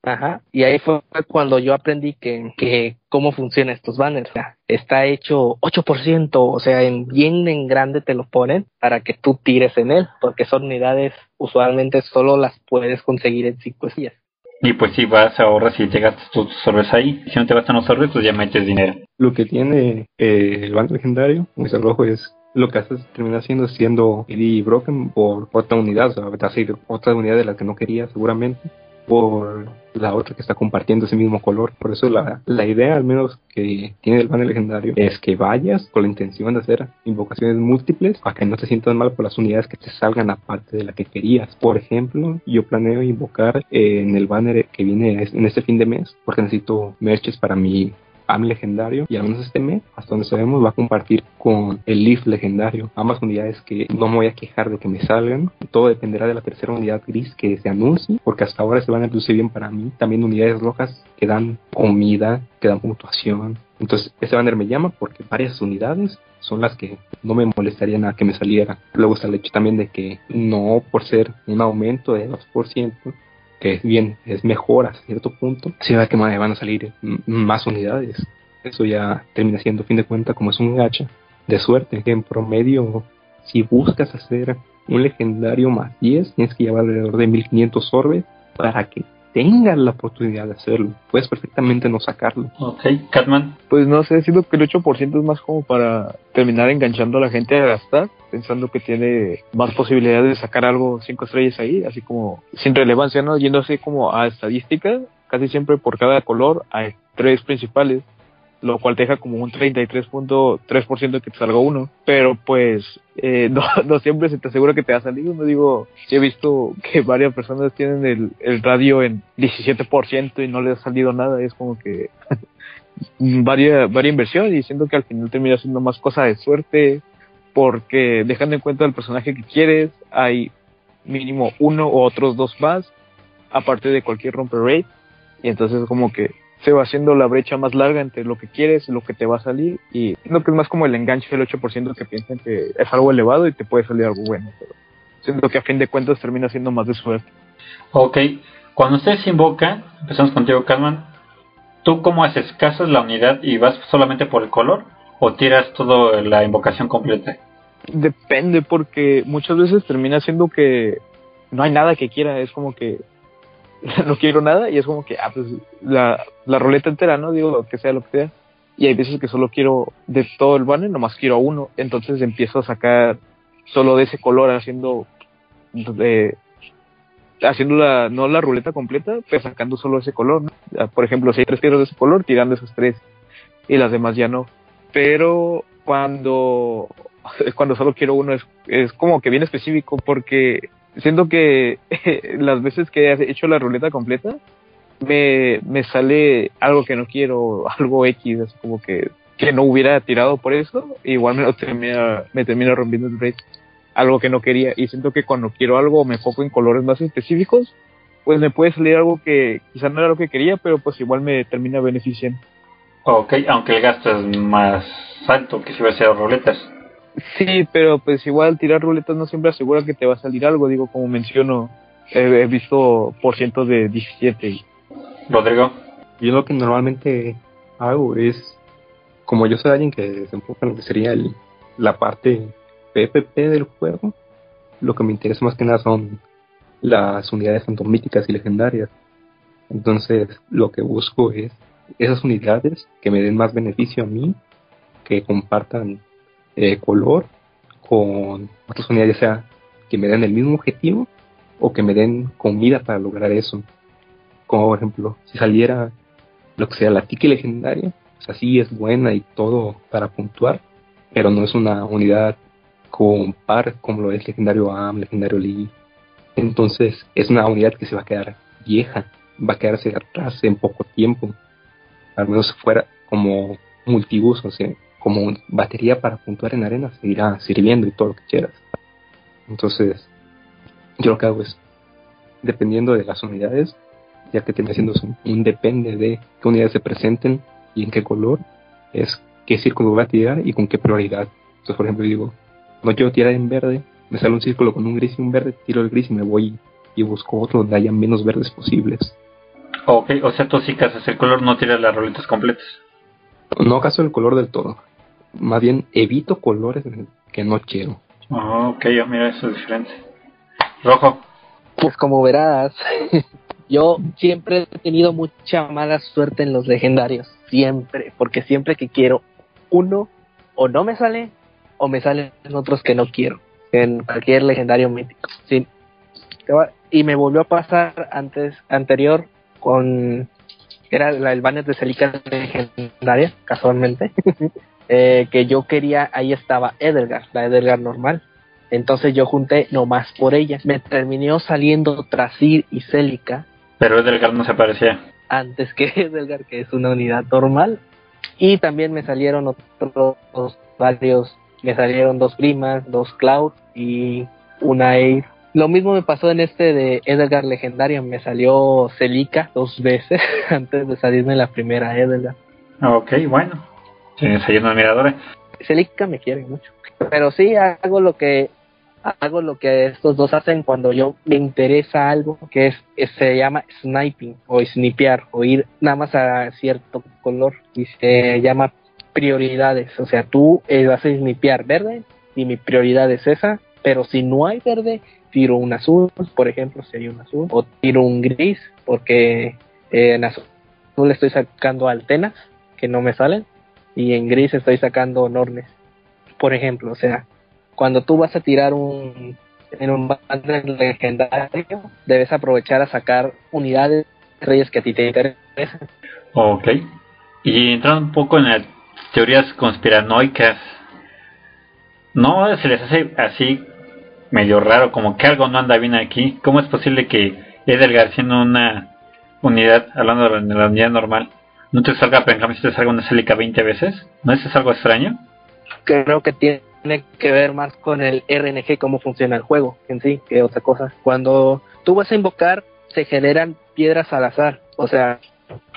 Ajá, y ahí fue cuando yo aprendí que, que cómo funcionan estos banners. O sea, está hecho 8%, o sea, en bien en grande te lo ponen para que tú tires en él, porque son unidades usualmente solo las puedes conseguir en 5 días. y pues si vas, ahorras y te gastas tus sorbes ahí. Si no te gastan los sorbes, pues ya metes dinero. Lo que tiene eh, el banco legendario, ese rojo, es lo que haces termina siendo siendo ID Broken por otra unidad, o sea, otra unidad de la que no quería seguramente por la otra que está compartiendo ese mismo color. Por eso la, la idea, al menos que tiene el banner legendario, es que vayas con la intención de hacer invocaciones múltiples para que no te sientas mal por las unidades que te salgan aparte de la que querías. Por ejemplo, yo planeo invocar eh, en el banner que viene en este fin de mes, porque necesito merches para mi AM legendario y al menos este mes, hasta donde sabemos, va a compartir con el Leaf legendario. Ambas unidades que no me voy a quejar de que me salgan. Todo dependerá de la tercera unidad gris que se anuncie, porque hasta ahora se van a luce bien para mí. También unidades rojas que dan comida, que dan puntuación. Entonces, ese banner me llama porque varias unidades son las que no me molestaría nada que me saliera. Luego está el hecho también de que no por ser un aumento de 2%, que es bien, es mejor a cierto punto, si va que van a salir más unidades. Eso ya termina siendo, fin de cuentas, como es un gacha de suerte, en promedio, si buscas hacer un legendario más 10, tienes que llevar alrededor de 1500 orbes para que tengas la oportunidad de hacerlo. Puedes perfectamente no sacarlo. Ok, Catman. Pues no sé, siento que el 8% es más como para terminar enganchando a la gente a gastar, pensando que tiene más posibilidades de sacar algo 5 estrellas ahí, así como sin relevancia, ¿no? Yendo así como a estadística, casi siempre por cada color hay tres principales, lo cual te deja como un 33.3% que te salga uno, pero pues eh, no, siempre se te asegura que te va a salir uno, digo, he visto que varias personas tienen el, el radio en 17% y no les ha salido nada, es como que varia, varia inversión y siento que al final termina siendo más cosa de suerte porque dejando en cuenta el personaje que quieres, hay mínimo uno o otros dos más, aparte de cualquier romper rate, y entonces como que se va haciendo la brecha más larga entre lo que quieres y lo que te va a salir, y siento que es más como el enganche del 8% que piensan que es algo elevado y te puede salir algo bueno, pero siento que a fin de cuentas termina siendo más de suerte. Ok, cuando ustedes invocan, empezamos contigo, Calman, ¿tú cómo haces? ¿Casas la unidad y vas solamente por el color? ¿O tiras toda la invocación completa? Depende, porque muchas veces termina siendo que no hay nada que quiera, es como que no quiero nada y es como que, ah, pues la, la roleta entera, ¿no? Digo, que sea lo que sea. Y hay veces que solo quiero de todo el banner, nomás quiero uno, entonces empiezo a sacar solo de ese color, haciendo de, haciendo la, no la ruleta completa, pero sacando solo ese color, ¿no? Por ejemplo, si hay tres piedras de ese color, tirando esos tres y las demás ya no. Pero cuando, cuando solo quiero uno es, es como que bien específico porque siento que las veces que he hecho la ruleta completa me, me sale algo que no quiero, algo X, como que, que no hubiera tirado por eso, igual me lo termina, me termina rompiendo el rate, algo que no quería, y siento que cuando quiero algo me enfoco en colores más específicos, pues me puede salir algo que quizá no era lo que quería, pero pues igual me termina beneficiando. Ok, aunque el gasto es más alto que si hubiera sido ruletas. Sí, pero pues igual tirar ruletas no siempre asegura que te va a salir algo. Digo, como menciono, he, he visto por ciento de 17. Rodrigo. Yo lo que normalmente hago es, como yo soy alguien que se enfoca en lo que sería el, la parte PPP del juego, lo que me interesa más que nada son las unidades tanto míticas y legendarias. Entonces, lo que busco es esas unidades que me den más beneficio a mí, que compartan eh, color con otras unidades, ya sea que me den el mismo objetivo o que me den comida para lograr eso. Como por ejemplo, si saliera lo que sea la tiki legendaria, pues así es buena y todo para puntuar, pero no es una unidad con par como lo es legendario AM, legendario Lee. Entonces es una unidad que se va a quedar vieja, va a quedarse atrás en poco tiempo al menos fuera como multiuso, o sea, como batería para puntuar en arena, seguirá sirviendo y todo lo que quieras. Entonces, yo lo que hago es, dependiendo de las unidades, ya que tiene haciendo un depende de qué unidades se presenten y en qué color, es qué círculo voy a tirar y con qué prioridad. Entonces, por ejemplo, digo, no quiero tirar en verde, me sale un círculo con un gris y un verde, tiro el gris y me voy y busco otro donde haya menos verdes posibles. Ok, o sea, tú sí casas el color, no tiras las roletas completas. No caso el color del todo. Más bien evito colores que no quiero. Oh, ok, mira, eso es diferente. Rojo. Pues como verás, yo siempre he tenido mucha mala suerte en los legendarios. Siempre, porque siempre que quiero uno, o no me sale, o me salen otros que no quiero. En cualquier legendario mítico. Sí. Y me volvió a pasar antes, anterior, con era la, el banner de Celica legendaria, casualmente, eh, que yo quería, ahí estaba Edelgar, la Edelgar normal. Entonces yo junté nomás por ella. Me terminó saliendo Trasir y Celica. Pero Edelgar no se parecía. Antes que Edelgar, que es una unidad normal. Y también me salieron otros varios, me salieron dos primas, dos Cloud y una Air lo mismo me pasó en este de Edelgar Legendario, me salió Celica dos veces antes de salirme la primera Edelgar. Ok, bueno. Una admiradora. Celica me quiere mucho. Pero sí hago lo que hago lo que estos dos hacen cuando yo me interesa algo que es, se llama sniping o snipear o ir nada más a cierto color y se llama prioridades. O sea, tú eh, vas a snipear verde y mi prioridad es esa, pero si no hay verde, tiro un azul, por ejemplo, si hay un azul, o tiro un gris, porque eh, en estoy sacando altenas que no me salen, y en gris estoy sacando nornes, por ejemplo, o sea, cuando tú vas a tirar un en un banner legendario, debes aprovechar a sacar unidades estrellas que a ti te interesan. Ok. Y entrando un poco en las teorías conspiranoicas, ¿no se les hace así medio raro, como que algo no anda bien aquí? ¿Cómo es posible que Edel siendo una unidad, hablando de la unidad normal, no te salga, pero si te salga una Celica 20 veces? ¿No es algo extraño? Creo que tiene que ver más con el RNG, cómo funciona el juego en sí, que otra cosa. Cuando tú vas a invocar, se generan piedras al azar. O sea,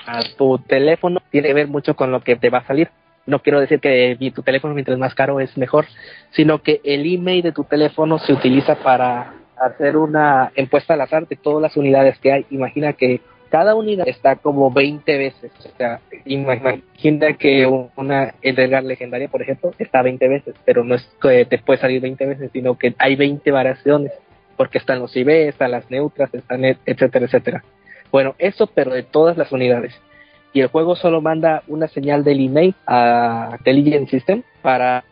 a tu teléfono tiene que ver mucho con lo que te va a salir. No quiero decir que tu teléfono mientras más caro es mejor, sino que el email de tu teléfono se utiliza para hacer una encuesta al azar de todas las unidades que hay. Imagina que cada unidad está como 20 veces. O sea, imagina que una Edgar legendaria, por ejemplo, está 20 veces, pero no es que te puede salir 20 veces, sino que hay 20 variaciones, porque están los IB, están las neutras, están etcétera, etcétera. Bueno, eso pero de todas las unidades. Y el juego solo manda una señal del email a Intelligent System para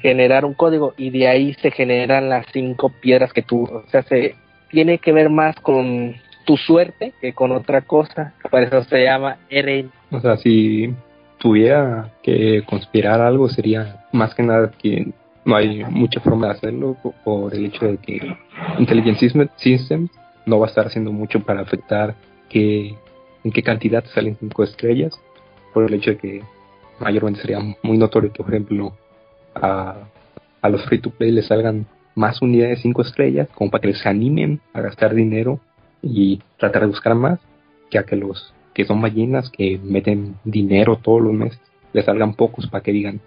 generar un código y de ahí se generan las cinco piedras que tú, o sea, se tiene que ver más con tu suerte que con otra cosa. Por eso se llama RN. O sea, si tuviera que conspirar algo sería más que nada que no hay mucha forma de hacerlo por el hecho de que Intelligent Systems no va a estar haciendo mucho para afectar que, en qué cantidad salen cinco estrellas, por el hecho de que mayormente sería muy notorio que, por ejemplo, a, a los free to play les salgan más unidades de cinco estrellas, como para que les animen a gastar dinero y tratar de buscar más, que a que los que son ballenas que meten dinero todos los meses les salgan pocos para que digan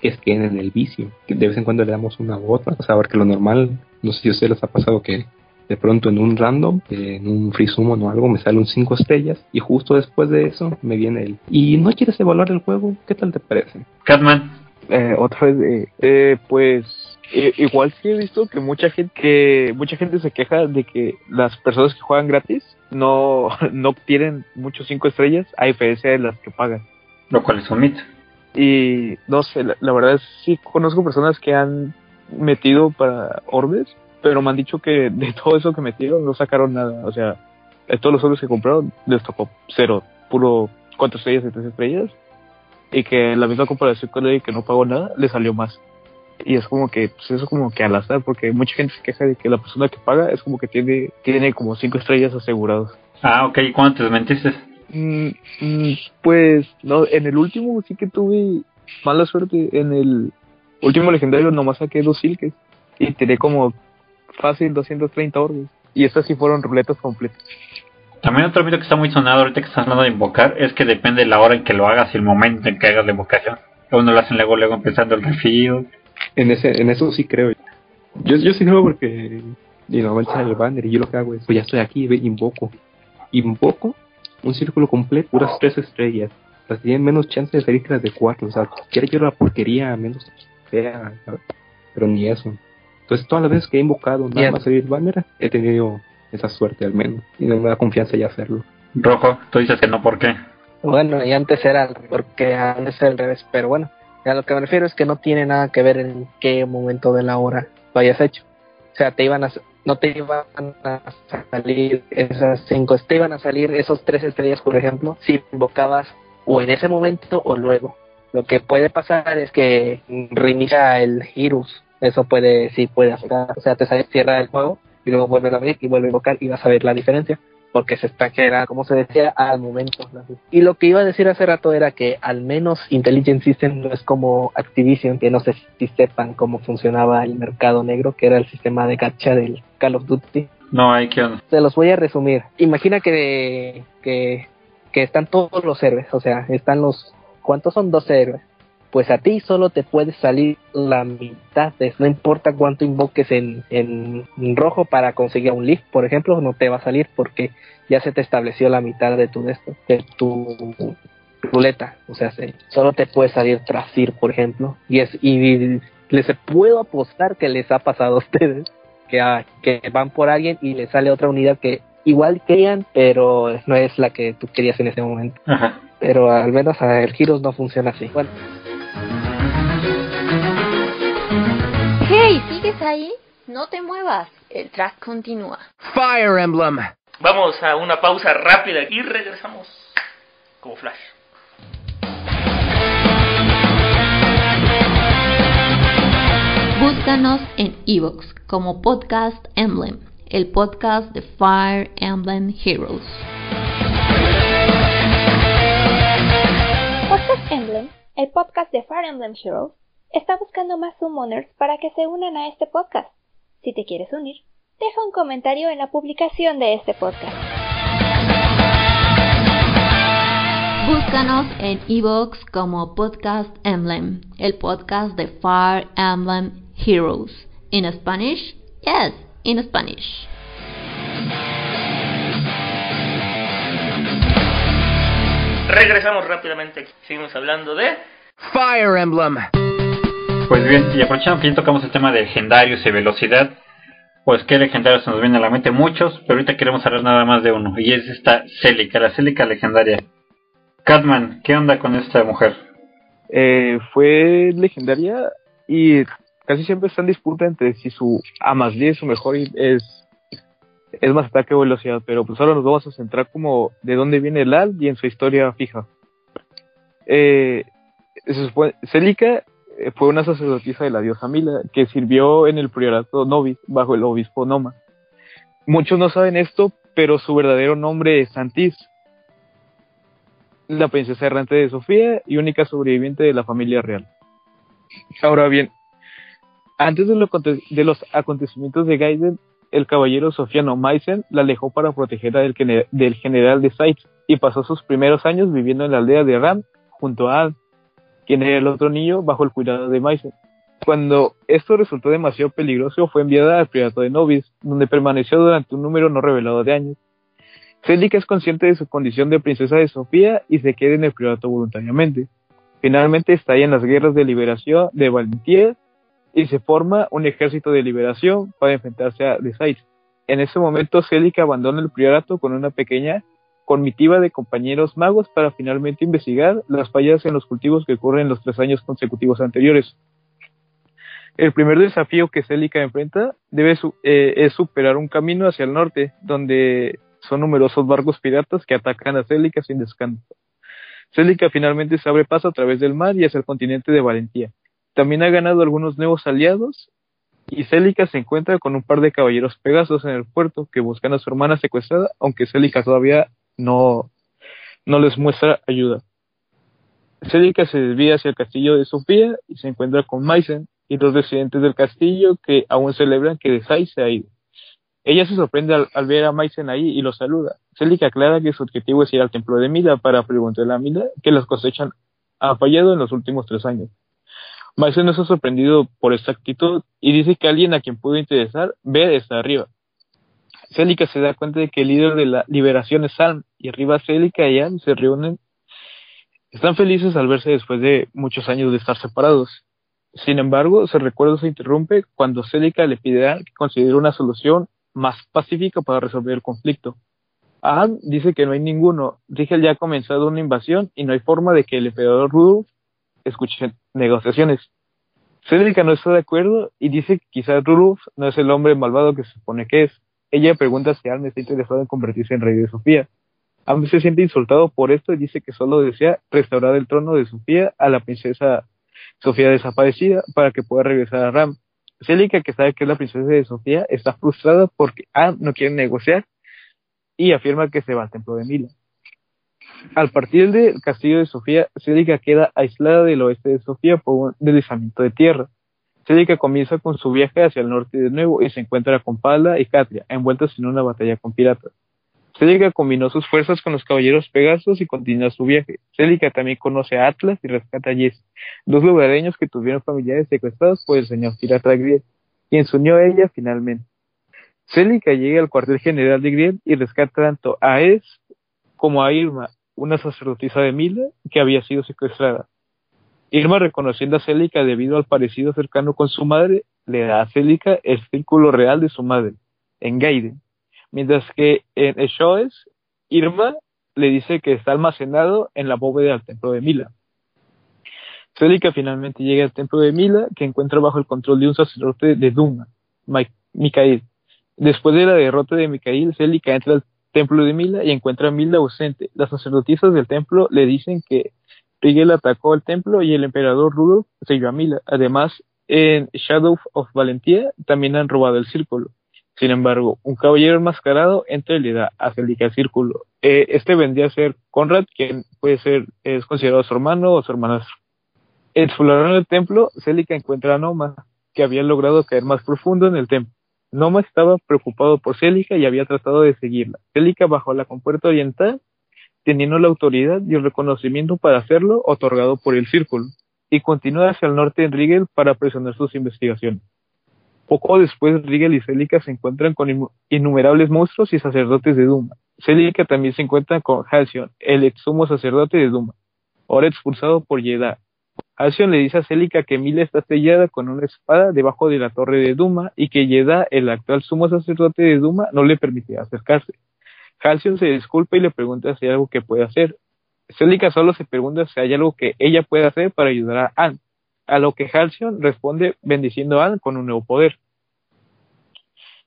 que estén en el vicio. Que de vez en cuando le damos una u otra, o sea, que lo normal, no sé si a ustedes les ha pasado que de pronto en un random, en un free summon o algo, me sale un 5 estrellas y justo después de eso me viene el ¿y no quieres evaluar el juego? ¿Qué tal te parece? Catman. Eh, otra vez, eh, eh, pues igual sí he visto que mucha gente que mucha gente se queja de que las personas que juegan gratis no, no obtienen muchos 5 estrellas a diferencia de las que pagan. Lo cual es un mito. Y no sé, la, la verdad es sí conozco personas que han metido para orbes pero me han dicho que de todo eso que metieron no sacaron nada. O sea, de todos los solos que compraron les tocó cero, puro cuatro estrellas y tres estrellas. Y que la misma comparación con el que no pagó nada le salió más. Y es como que, pues eso como que al azar, porque mucha gente se queja de que la persona que paga es como que tiene, tiene como cinco estrellas asegurados. Ah, ok, ¿y cuánto te desmentiste? Mm, mm, pues, no, en el último sí que tuve mala suerte. En el último legendario nomás saqué dos silques. Y tiré como fácil 230 orbes. Y estas sí fueron ruletas completas. También otro mito que está muy sonado ahorita que estás hablando de invocar es que depende de la hora en que lo hagas y el momento en que hagas la invocación. Uno lo hacen luego, luego empezando el refil. En ese, en eso sí creo. Yo, yo sí creo porque y normalmente sale el banner y yo lo que hago es, pues ya estoy aquí, ve, invoco. Invoco un círculo completo, puras tres estrellas. Las tienen menos chance de salir que las de cuatro. O sea, quiero yo la porquería menos fea, pero ni eso. Entonces, todas las veces que he invocado nada más salir banner, he tenido esa suerte al menos. Y no me da confianza ya hacerlo. Rojo, tú dices que no, ¿por qué? Bueno, y antes era porque antes era al revés, pero bueno, a lo que me refiero es que no tiene nada que ver en qué momento de la hora lo hayas hecho. O sea, te iban a, no te iban a salir esas cinco, te iban a salir esos tres estrellas, por ejemplo, si invocabas o en ese momento o luego. Lo que puede pasar es que reinicia el Hirus eso puede, sí puede afectar. O sea, te sale, cierra el juego y luego vuelve a abrir y vuelve a invocar y vas a ver la diferencia. Porque se extranjera, como se decía, al momento. Y lo que iba a decir hace rato era que al menos Intelligent System no es como Activision, que no sé si sepan cómo funcionaba el mercado negro, que era el sistema de gacha del Call of Duty. No, hay que Se los voy a resumir. Imagina que, que, que están todos los héroes, o sea, están los... ¿Cuántos son? 12 héroes pues a ti solo te puede salir la mitad de no importa cuánto invoques en, en, rojo para conseguir un lift, por ejemplo, no te va a salir porque ya se te estableció la mitad de tu de, de tu ruleta, o sea, solo te puede salir Trasir, por ejemplo, y es y les puedo apostar que les ha pasado a ustedes que, que van por alguien y les sale otra unidad que igual querían, pero no es la que tú querías en ese momento. Pero al menos a el Giros no funciona así. Bueno. Hey, ¿sigues ahí? No te muevas. El track continúa. Fire Emblem. Vamos a una pausa rápida y regresamos como flash. Búscanos en Evox como Podcast Emblem, el podcast de Fire Emblem Heroes. Podcast Emblem, el podcast de Fire Emblem Heroes, está buscando más summoners para que se unan a este podcast. Si te quieres unir, deja un comentario en la publicación de este podcast. Búscanos en Evox como Podcast Emblem, el podcast de Fire Emblem Heroes. In Spanish? Yes, in Spanish. Regresamos rápidamente. Seguimos hablando de Fire Emblem. Pues bien, y aprovechando que ya tocamos el tema de legendarios y velocidad, pues qué legendarios se nos vienen a la mente muchos, pero ahorita queremos hablar nada más de uno, y es esta Celica, la Celica legendaria. Catman, ¿qué onda con esta mujer? Eh, fue legendaria y casi siempre está en disputa entre si su A más 10 su mejor es, es más ataque o velocidad, pero pues ahora nos vamos a centrar como de dónde viene el AL y en su historia fija. Eh, Celica eh, fue una sacerdotisa de la diosa Mila que sirvió en el priorato Novis bajo el obispo Noma. Muchos no saben esto, pero su verdadero nombre es Santis, la princesa errante de Sofía y única sobreviviente de la familia real. Ahora bien, antes de, de los acontecimientos de Gaiden, el caballero Sofiano Meissen la alejó para protegerla del, general de Sites y pasó sus primeros años viviendo en la aldea de Ram junto a Al, quien era el otro niño bajo el cuidado de Meissen. Cuando esto resultó demasiado peligroso, fue enviada al priorato de Novis, donde permaneció durante un número no revelado de años. Celica es consciente de su condición de princesa de Sofía y se queda en el priorato voluntariamente. Finalmente estalla las guerras de liberación de Valentía y se forma un ejército de liberación para enfrentarse a Desais. En ese momento Celica abandona el priorato con una pequeña comitiva de compañeros magos para finalmente investigar las fallas en los cultivos que ocurren en los tres años consecutivos anteriores. El primer desafío que Celica enfrenta debe eh, es superar un camino hacia el norte, donde son numerosos barcos piratas que atacan a Celica sin descanso. Celica finalmente se abre paso a través del mar y hacia el continente de Valentía. También ha ganado algunos nuevos aliados y Celica se encuentra con un par de caballeros pegasos en el puerto que buscan a su hermana secuestrada, aunque Celica todavía no, no les muestra ayuda. Celica se desvía hacia el castillo de Sofía y se encuentra con Meissen y los residentes del castillo que aún celebran que Desai se ha ido. Ella se sorprende al, ver a Meissen ahí y lo saluda. Celica aclara que su objetivo es ir al templo de Mila para preguntarle a Mila que las cosechas han fallado en los últimos tres años. No está sorprendido por esta actitud y dice que alguien a quien pudo interesar ve está arriba. Celica se da cuenta de que el líder de la liberación es Salm y arriba Celica y Anne se reúnen. Están felices al verse después de muchos años de estar separados. Sin embargo, su recuerdo se interrumpe cuando Celica le pide a que considere una solución más pacífica para resolver el conflicto. Ahn dice que no hay ninguno. Rigel ya ha comenzado una invasión y no hay forma de que el emperador Rudolf escuche negociaciones. Cédrica no está de acuerdo y dice que quizás Rudolf no es el hombre malvado que se supone que es. Ella pregunta si Ahn está interesado en convertirse en rey de Sofía. Ahn se siente insultado por esto y dice que solo desea restaurar el trono de Sofía a la princesa Sofía desaparecida para que pueda regresar a Ram. Celica, que sabe que es la princesa de Sofía, está frustrada porque A no quiere negociar y afirma que se va al templo de Mila. Al partir del castillo de Sofía, Celica queda aislada del oeste de Sofía por un deslizamiento de tierra. Celica comienza con su viaje hacia el norte de nuevo y se encuentra con Pala y Katria, envueltas en una batalla con piratas. Celica combinó sus fuerzas con los caballeros Pegasos y continúa su viaje. Celica también conoce a Atlas y rescata a Jess, dos lugareños que tuvieron familiares secuestrados por el señor pirata Griel, quien se unió a ella finalmente. Celica llega al cuartel general de Griel y rescata tanto a Es como a Irma, una sacerdotisa de Mila que había sido secuestrada. Irma, reconociendo a Celica debido al parecido cercano con su madre, le da a Celica el círculo real de su madre, en Gaiden Mientras que en Eshoes, Irma le dice que está almacenado en la bóveda del templo de Mila. Celica finalmente llega al templo de Mila, que encuentra bajo el control de un sacerdote de Duma, Mikael. Después de la derrota de Mikael, Celica entra templo de Mila y encuentra a Mila ausente. Las sacerdotisas del templo le dicen que Rigel atacó el templo y el emperador Rudolf se a Mila. Además, en Shadow of Valentía también han robado el círculo. Sin embargo, un caballero enmascarado entra y le da a Celica el círculo. Eh, este vendría a ser Conrad, quien puede ser, es considerado su hermano o su hermanastro. Explorando el templo, Celica encuentra a Noma, que había logrado caer más profundo en el templo. Noma estaba preocupado por Celica y había tratado de seguirla. Celica bajó la compuerta oriental, teniendo la autoridad y el reconocimiento para hacerlo otorgado por el círculo, y continúa hacia el norte en Rigel para presionar sus investigaciones. Poco después, Rigel y Celica se encuentran con innumerables monstruos y sacerdotes de Duma. Celica también se encuentra con Halcyon, el ex sumo sacerdote de Duma, ahora expulsado por Yeda. Halcyon le dice a Celica que Mila está sellada con una espada debajo de la torre de Duma y que Yeda, el actual sumo sacerdote de Duma, no le permite acercarse. Halcyon se disculpa y le pregunta si hay algo que puede hacer. Celica solo se pregunta si hay algo que ella puede hacer para ayudar a Anne a lo que Halcyon responde bendiciendo a Anne con un nuevo poder.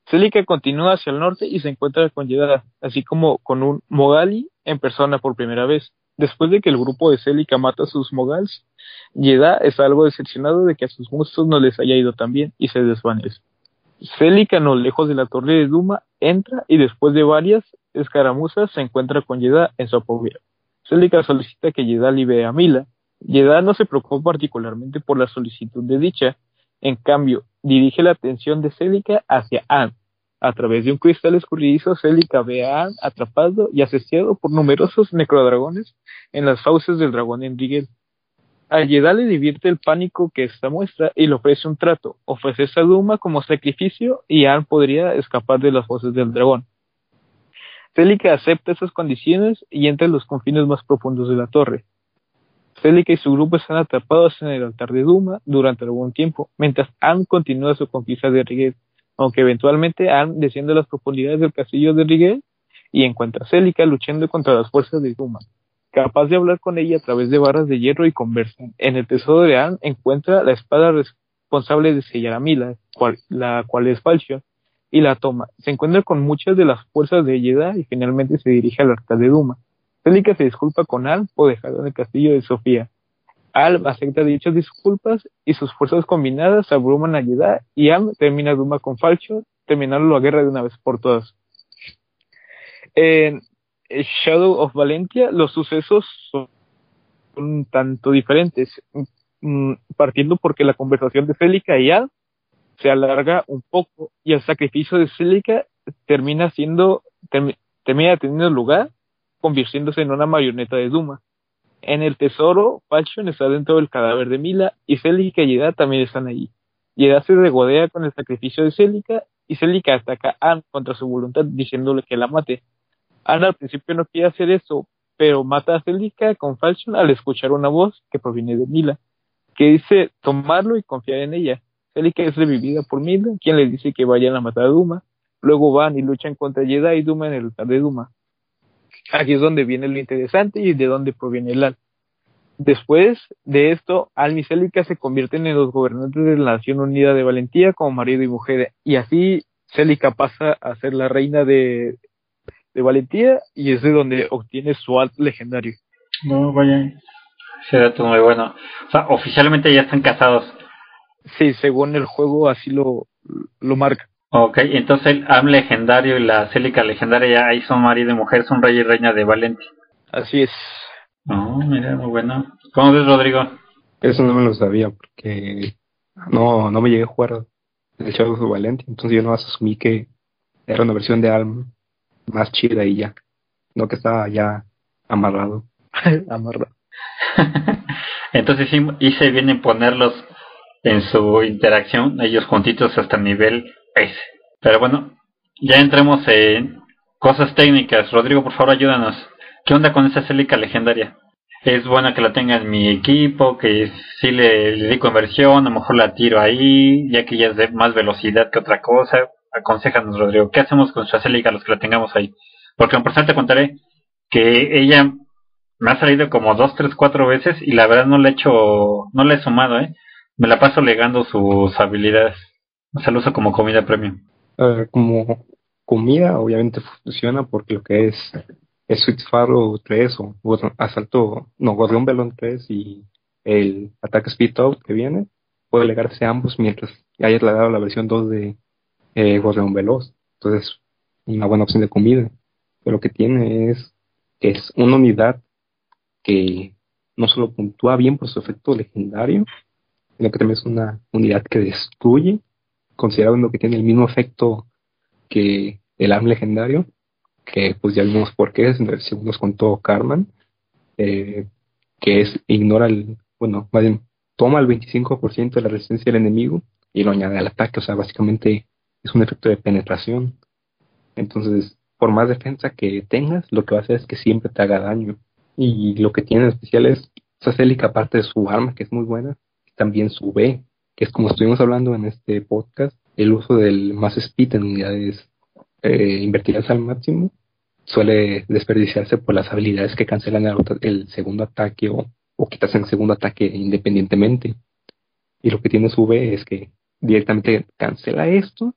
Celica continúa hacia el norte y se encuentra con Yeda, así como con un Mogali en persona por primera vez. Después de que el grupo de Celica mata a sus Mogals, Yeda está algo decepcionado de que a sus monstruos no les haya ido tan bien y se desvanece. Celica, no lejos de la torre de Duma, entra y después de varias escaramuzas se encuentra con Yeda en su apoyo. Celica solicita que Yeda libere a Mila, Yeda no se preocupa particularmente por la solicitud de dicha, en cambio, dirige la atención de Celica hacia Anne. A través de un cristal escurridizo, Celica ve a Anne atrapado y asediado por numerosos necrodragones en las fauces del dragón Enriguel. A Yeda le divierte el pánico que esta muestra y le ofrece un trato, ofrece a Duma como sacrificio y Anne podría escapar de las fauces del dragón. Celica acepta esas condiciones y entra en los confines más profundos de la torre. Celica y su grupo están atrapados en el altar de Duma durante algún tiempo, mientras Anne continúa su conquista de Riguel, aunque eventualmente Anne desciende a las profundidades del castillo de Riguel y encuentra a Celica luchando contra las fuerzas de Duma. Capaz de hablar con ella a través de barras de hierro y conversan. En el tesoro de Anne encuentra la espada responsable de sellar a Mila, la cual es Falchion, y la toma. Se encuentra con muchas de las fuerzas de Yeda y finalmente se dirige al altar de Duma. Celica se disculpa con Al por dejarlo en el castillo de Sofía. Al acepta dichas disculpas y sus fuerzas combinadas abruman a Yeda y Am termina Duma con Falcho, terminando la guerra de una vez por todas. Shadow of Valentia los sucesos son un tanto diferentes, mm, partiendo porque la conversación de Celica y Al se alarga un poco y el sacrificio de Celica termina siendo termina teniendo lugar convirtiéndose en una marioneta de Duma. En el tesoro, Falchion está dentro del cadáver de Mila y Celica y Yeda también están allí. Yeda se regodea con el sacrificio de Celica y Celica ataca a Anne contra su voluntad diciéndole que la mate. Anne al principio no quiere hacer eso, pero mata a Celica con Falchion al escuchar una voz que proviene de Mila, que dice tomarlo y confiar en ella. Celica es revivida por Mila, quien le dice que vayan a matar a Duma. Luego van y luchan contra Yeda y Duma en el altar de Duma. Aquí es donde viene lo interesante y de dónde proviene el Al. Después de esto, Al y Celica se convierten en los gobernantes de la Nación Unida de Valentía como marido y mujer. Y así Celica pasa a ser la reina de, de Valentía y es de donde obtiene su alt legendario. No, vaya. Ese dato muy bueno. O sea, oficialmente ya están casados. Sí, según el juego así lo, lo marca. Ok, entonces el Am legendario y la Célica legendaria ahí son marido y mujer, son rey y reina de Valente. Así es. Oh, mira, muy bueno. ¿Cómo ves, Rodrigo? Eso no me lo sabía porque no, no me llegué a jugar el Shadow de Valente, entonces yo no asumí que era una versión de Alm más chida y ya, no que estaba ya amarrado. amarrado. entonces sí hice bien en ponerlos en su interacción, ellos juntitos hasta el nivel pero bueno, ya entremos en cosas técnicas. Rodrigo, por favor, ayúdanos. ¿Qué onda con esa Celica legendaria? Es buena que la tenga en mi equipo, que si le, le dedico inversión, a lo mejor la tiro ahí, ya que ya es de más velocidad que otra cosa. Aconsejanos, Rodrigo, ¿qué hacemos con su Celica los que la tengamos ahí? Porque en persona te contaré que ella me ha salido como dos, tres, cuatro veces y la verdad no le he hecho, no le he sumado, ¿eh? Me la paso legando sus habilidades. O sea, lo uso como comida premium. como, comida obviamente funciona porque lo que es, es Sweet Farrow 3 o Asalto, no, Gorgon Belon 3 y el Attack Speed Out que viene, puede legarse ambos mientras hayas dado la versión 2 de eh, Gorgon Veloz. Entonces, una buena opción de comida. Pero lo que tiene es que es una unidad que no solo puntúa bien por su efecto legendario, sino que también es una unidad que destruye, considerando que tiene el mismo efecto que el arm legendario, que pues ya vimos por qué, según nos contó Carman, eh, que es ignora el, bueno, más bien toma el 25% de la resistencia del enemigo y lo añade al ataque, o sea, básicamente es un efecto de penetración. Entonces, por más defensa que tengas, lo que va a hacer es que siempre te haga daño. Y lo que tiene especial es esa Celica, aparte de su arma, que es muy buena, también su B, que es como estuvimos hablando en este podcast, el uso del más speed en unidades eh, invertidas al máximo suele desperdiciarse por las habilidades que cancelan el, segundo ataque o, o quitas el segundo ataque independientemente. Y lo que tiene su B es que directamente cancela esto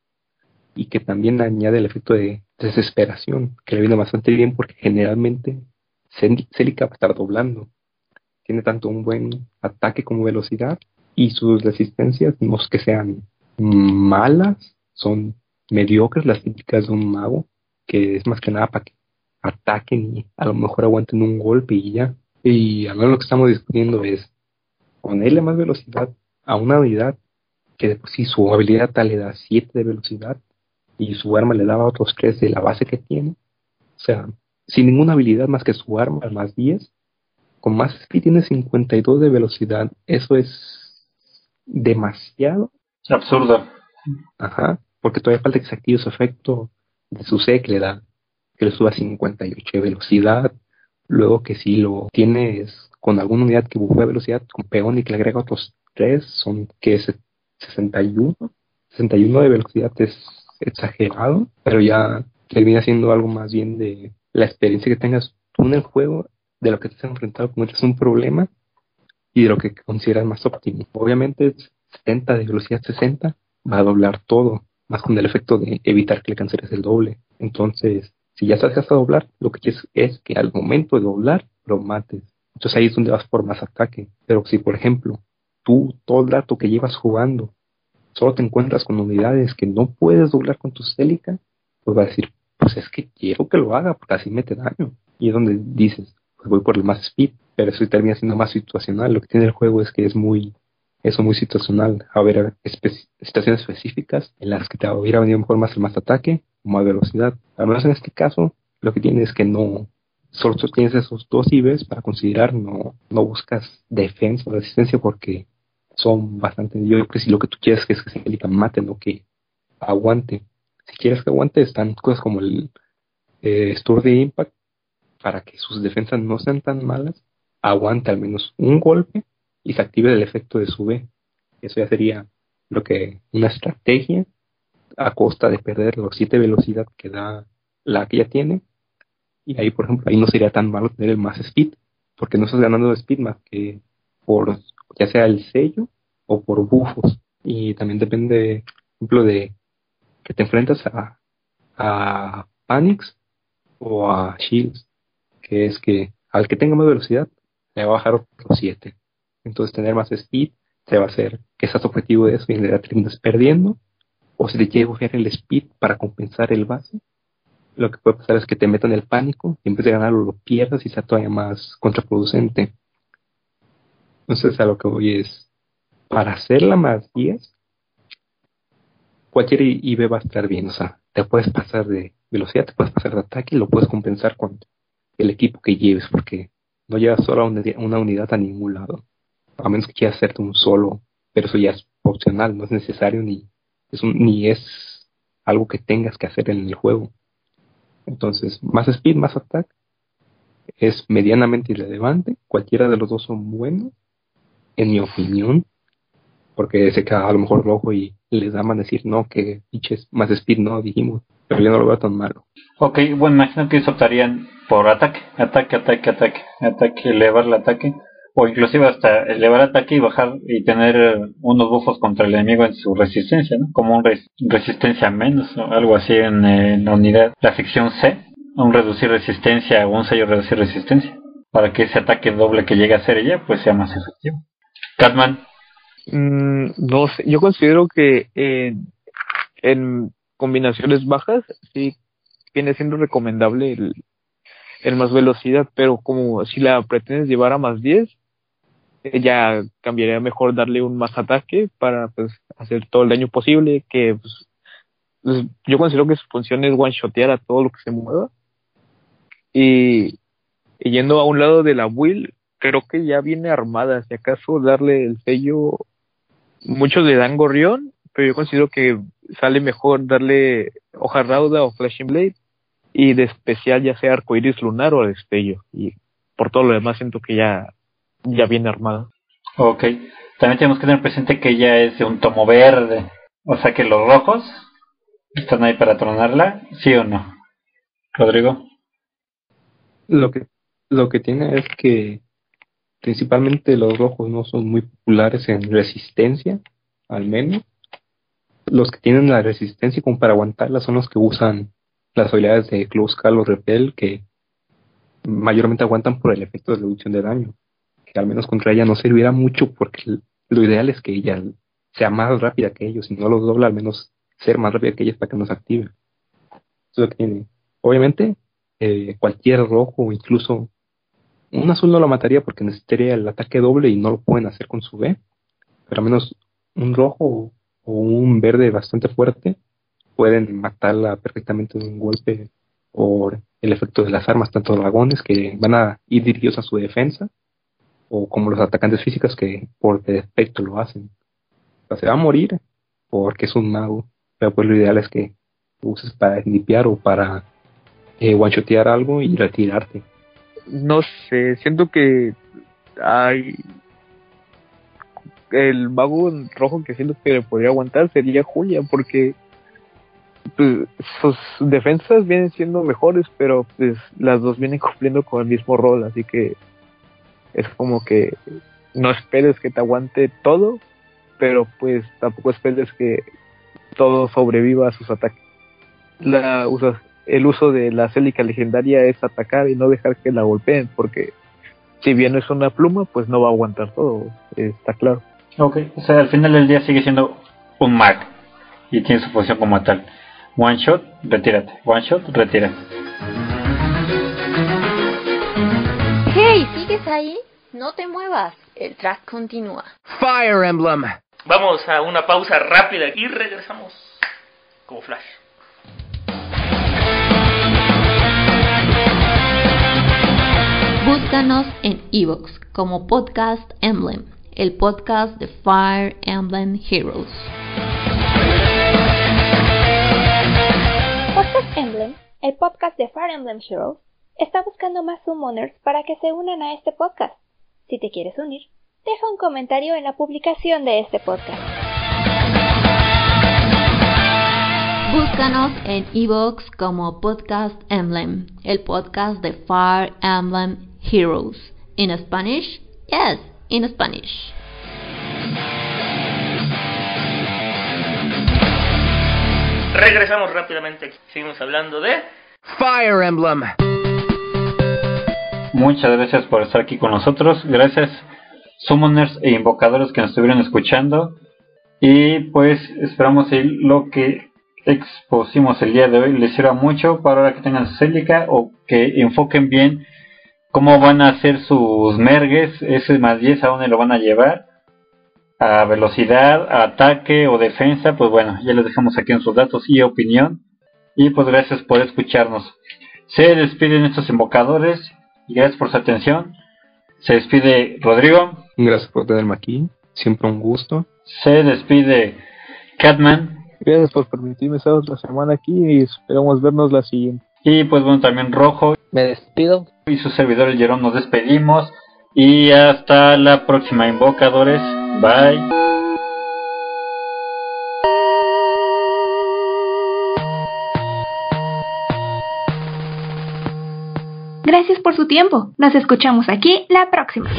y que también añade el efecto de desesperación, que le viene bastante bien porque generalmente Celica va a estar doblando. Tiene tanto un buen ataque como velocidad y sus resistencias no es que sean malas, son mediocres las típicas de un mago, que es más que nada para que ataquen y a lo mejor aguanten un golpe y ya. Y a lo que estamos discutiendo es ponerle más velocidad a una unidad que sí su habilidad tal le da 7 de velocidad y su arma le daba otros 3 de la base que tiene. O sea, sin ninguna habilidad más que su arma, más 10. Con más speed tiene 52 de velocidad. Eso es demasiado. Absurdo. Ajá, porque todavía falta que se active su efecto de su C que le da, que le suba 58 de velocidad. Luego que si lo tienes con alguna unidad que bufea velocidad con peón y que le agrega otros 3, son que es 61. 61 de velocidad es exagerado, pero ya termina siendo algo más bien de la experiencia que tengas tú en el juego, de lo que te has enfrentado con es un problema y de lo que consideras más óptimo. Obviamente 70 de velocidad 60 va a doblar todo, más con el efecto de evitar que le canceles el doble. Entonces, si ya sabes a doblar, lo que quieres es que al momento de doblar lo mates. Entonces ahí es donde vas por más ataque. Pero si, por ejemplo, tú todo el rato que llevas jugando solo te encuentras con unidades que no puedes doblar con tu Celica, pues va a decir, pues es que quiero que lo haga porque así mete daño. Y es donde dices, pues voy por el más speed, pero eso termina siendo más situacional. Lo que tiene el juego es que es muy, eso muy situacional. A situaciones específicas en las que te hubiera venido mejor más el más ataque o más velocidad. Al menos en este caso, lo que tiene es que no, solo tienes esos dos IVs para considerar, no, no buscas defensa o resistencia porque son bastante. Yo creo que si lo que tú quieres es que se mate, no que aguante. Si quieres que aguante, están cosas como el eh, Stur de Impact para que sus defensas no sean tan malas. Aguante al menos un golpe y se active el efecto de su B. Eso ya sería lo que una estrategia a costa de perder los 7 velocidad que da la que ya tiene. Y ahí, por ejemplo, ahí no sería tan malo tener el más speed, porque no estás ganando speed más que por ya sea el sello o por bufos. Y también depende, por ejemplo, de que te enfrentas a, a Panics o a Shields, que es que al que tenga más velocidad le va a bajar los 7. Entonces tener más speed se va a hacer que seas objetivo de eso y en realidad terminas perdiendo. O si te a coger el speed para compensar el base, lo que puede pasar es que te metan el pánico y en vez de ganarlo lo pierdas y sea todavía más contraproducente. Entonces a lo que voy es, para hacerla más 10, cualquier IB va a estar bien. O sea, te puedes pasar de velocidad, te puedes pasar de ataque y lo puedes compensar con el equipo que lleves, porque no llevas solo una, unidad a ningún lado. A menos que quieras hacerte un solo, pero eso ya es opcional, no es necesario ni es, ni es algo que tengas que hacer en el juego. Entonces, más speed, más attack es medianamente irrelevante. Cualquiera de los dos son buenos en mi opinión, porque se queda a lo mejor rojo y les da más decir no, que pinches más speed no, dijimos, pero yo no lo veo tan malo. Ok, bueno, imagino que eso optarían por ataque, ataque, ataque, ataque, ataque, elevar el ataque, o inclusive hasta elevar ataque y bajar y tener unos buffos contra el enemigo en su resistencia, ¿no? Como un resistencia menos algo así en, la unidad, la sección C, un reducir resistencia o un sello reducir resistencia, para que ese ataque doble que llegue a ser ella pues sea más efectivo. Catman. Mm, no sé, yo considero que en combinaciones bajas sí viene siendo recomendable el, más velocidad, pero como si la pretendes llevar a más 10, eh, ya cambiaría mejor darle un más ataque para pues hacer todo el daño posible, que pues, pues yo considero que su función es one-shotear a todo lo que se mueva. Y, yendo a un lado de la Will, creo que ya viene armada, si acaso darle el sello, muchos le dan gorrión, pero yo considero que sale mejor darle hoja rauda o flashing blade y de especial ya sea arcoiris lunar o destello y por todo lo demás siento que ya ya viene armada. Ok, también tenemos que tener presente que ya es de un tomo verde, o sea que los rojos están ahí para tronarla, ¿sí o no? Rodrigo. Lo que lo que tiene es que principalmente los rojos no son muy populares en resistencia, al menos. Los que tienen la resistencia como para aguantarla son los que usan las habilidades de Close Call o Repel que mayormente aguantan por el efecto de reducción de daño. Que al menos contra ella no serviría mucho porque lo ideal es que ella sea más rápida que ellos. Si no los dobla, al menos ser más rápida que ellos para que nos active. Eso es lo que tiene. Obviamente, eh, cualquier rojo incluso un azul no lo mataría porque necesitaría el ataque doble y no lo pueden hacer con su B. Pero al menos un rojo o un verde bastante fuerte pueden matarla perfectamente de un golpe por el efecto de las armas, tanto dragones que van a ir dirigidos a su defensa, o como los atacantes físicos que por defecto lo hacen. Se va a morir porque es un mago, pero pues lo ideal es que uses para limpiar o para eh, algo y retirarte. No sé, siento que hay el mago rojo que siento que le podría aguantar sería Julia, porque pues, sus defensas vienen siendo mejores, pero pues las dos vienen cumpliendo con el mismo rol, así que es como que no esperes que te aguante todo, pero pues tampoco esperes que todo sobreviva a sus ataques. La el uso de la célica legendaria es atacar y no dejar que la golpeen, porque si bien es una pluma, pues no va a aguantar todo, está claro. Ok, o sea, al final del día sigue siendo un mag y tiene su función como tal. One shot, retírate. One shot, retírate. Hey, ¿sigues ahí? No te muevas. El track continúa. Fire Emblem. Vamos a una pausa rápida y regresamos como flash. Búscanos en Evox como Podcast Emblem, el podcast de Fire Emblem Heroes. Podcast Emblem, el podcast de Fire Emblem Heroes, está buscando más summoners para que se unan a este podcast. Si te quieres unir, deja un comentario en la publicación de este podcast. Búscanos en Evox como Podcast Emblem, el podcast de Fire Emblem Heroes. In Spanish? Yes, in Spanish. Regresamos rápidamente. Seguimos hablando de Fire Emblem. Muchas gracias por estar aquí con nosotros. Gracias, summoners e invocadores que nos estuvieron escuchando. Y pues esperamos que lo que expusimos el día de hoy les sirva mucho para ahora que tengan su célica o que enfoquen bien cómo van a hacer sus mergues, ese más 10 a dónde lo van a llevar a velocidad, ataque o defensa, pues bueno, ya les dejamos aquí en sus datos y opinión. Y pues gracias por escucharnos. Se despiden estos invocadores y gracias por su atención. Se despide Rodrigo. Gracias por tenerme aquí, siempre un gusto. Se despide Catman. Gracias por permitirme estar otra semana aquí y esperamos vernos la siguiente. Y pues bueno, también Rojo. Me despido. Y su servidor el Jerón nos despedimos. Y hasta la próxima, invocadores. Bye. Gracias por su tiempo. Nos escuchamos aquí la próxima.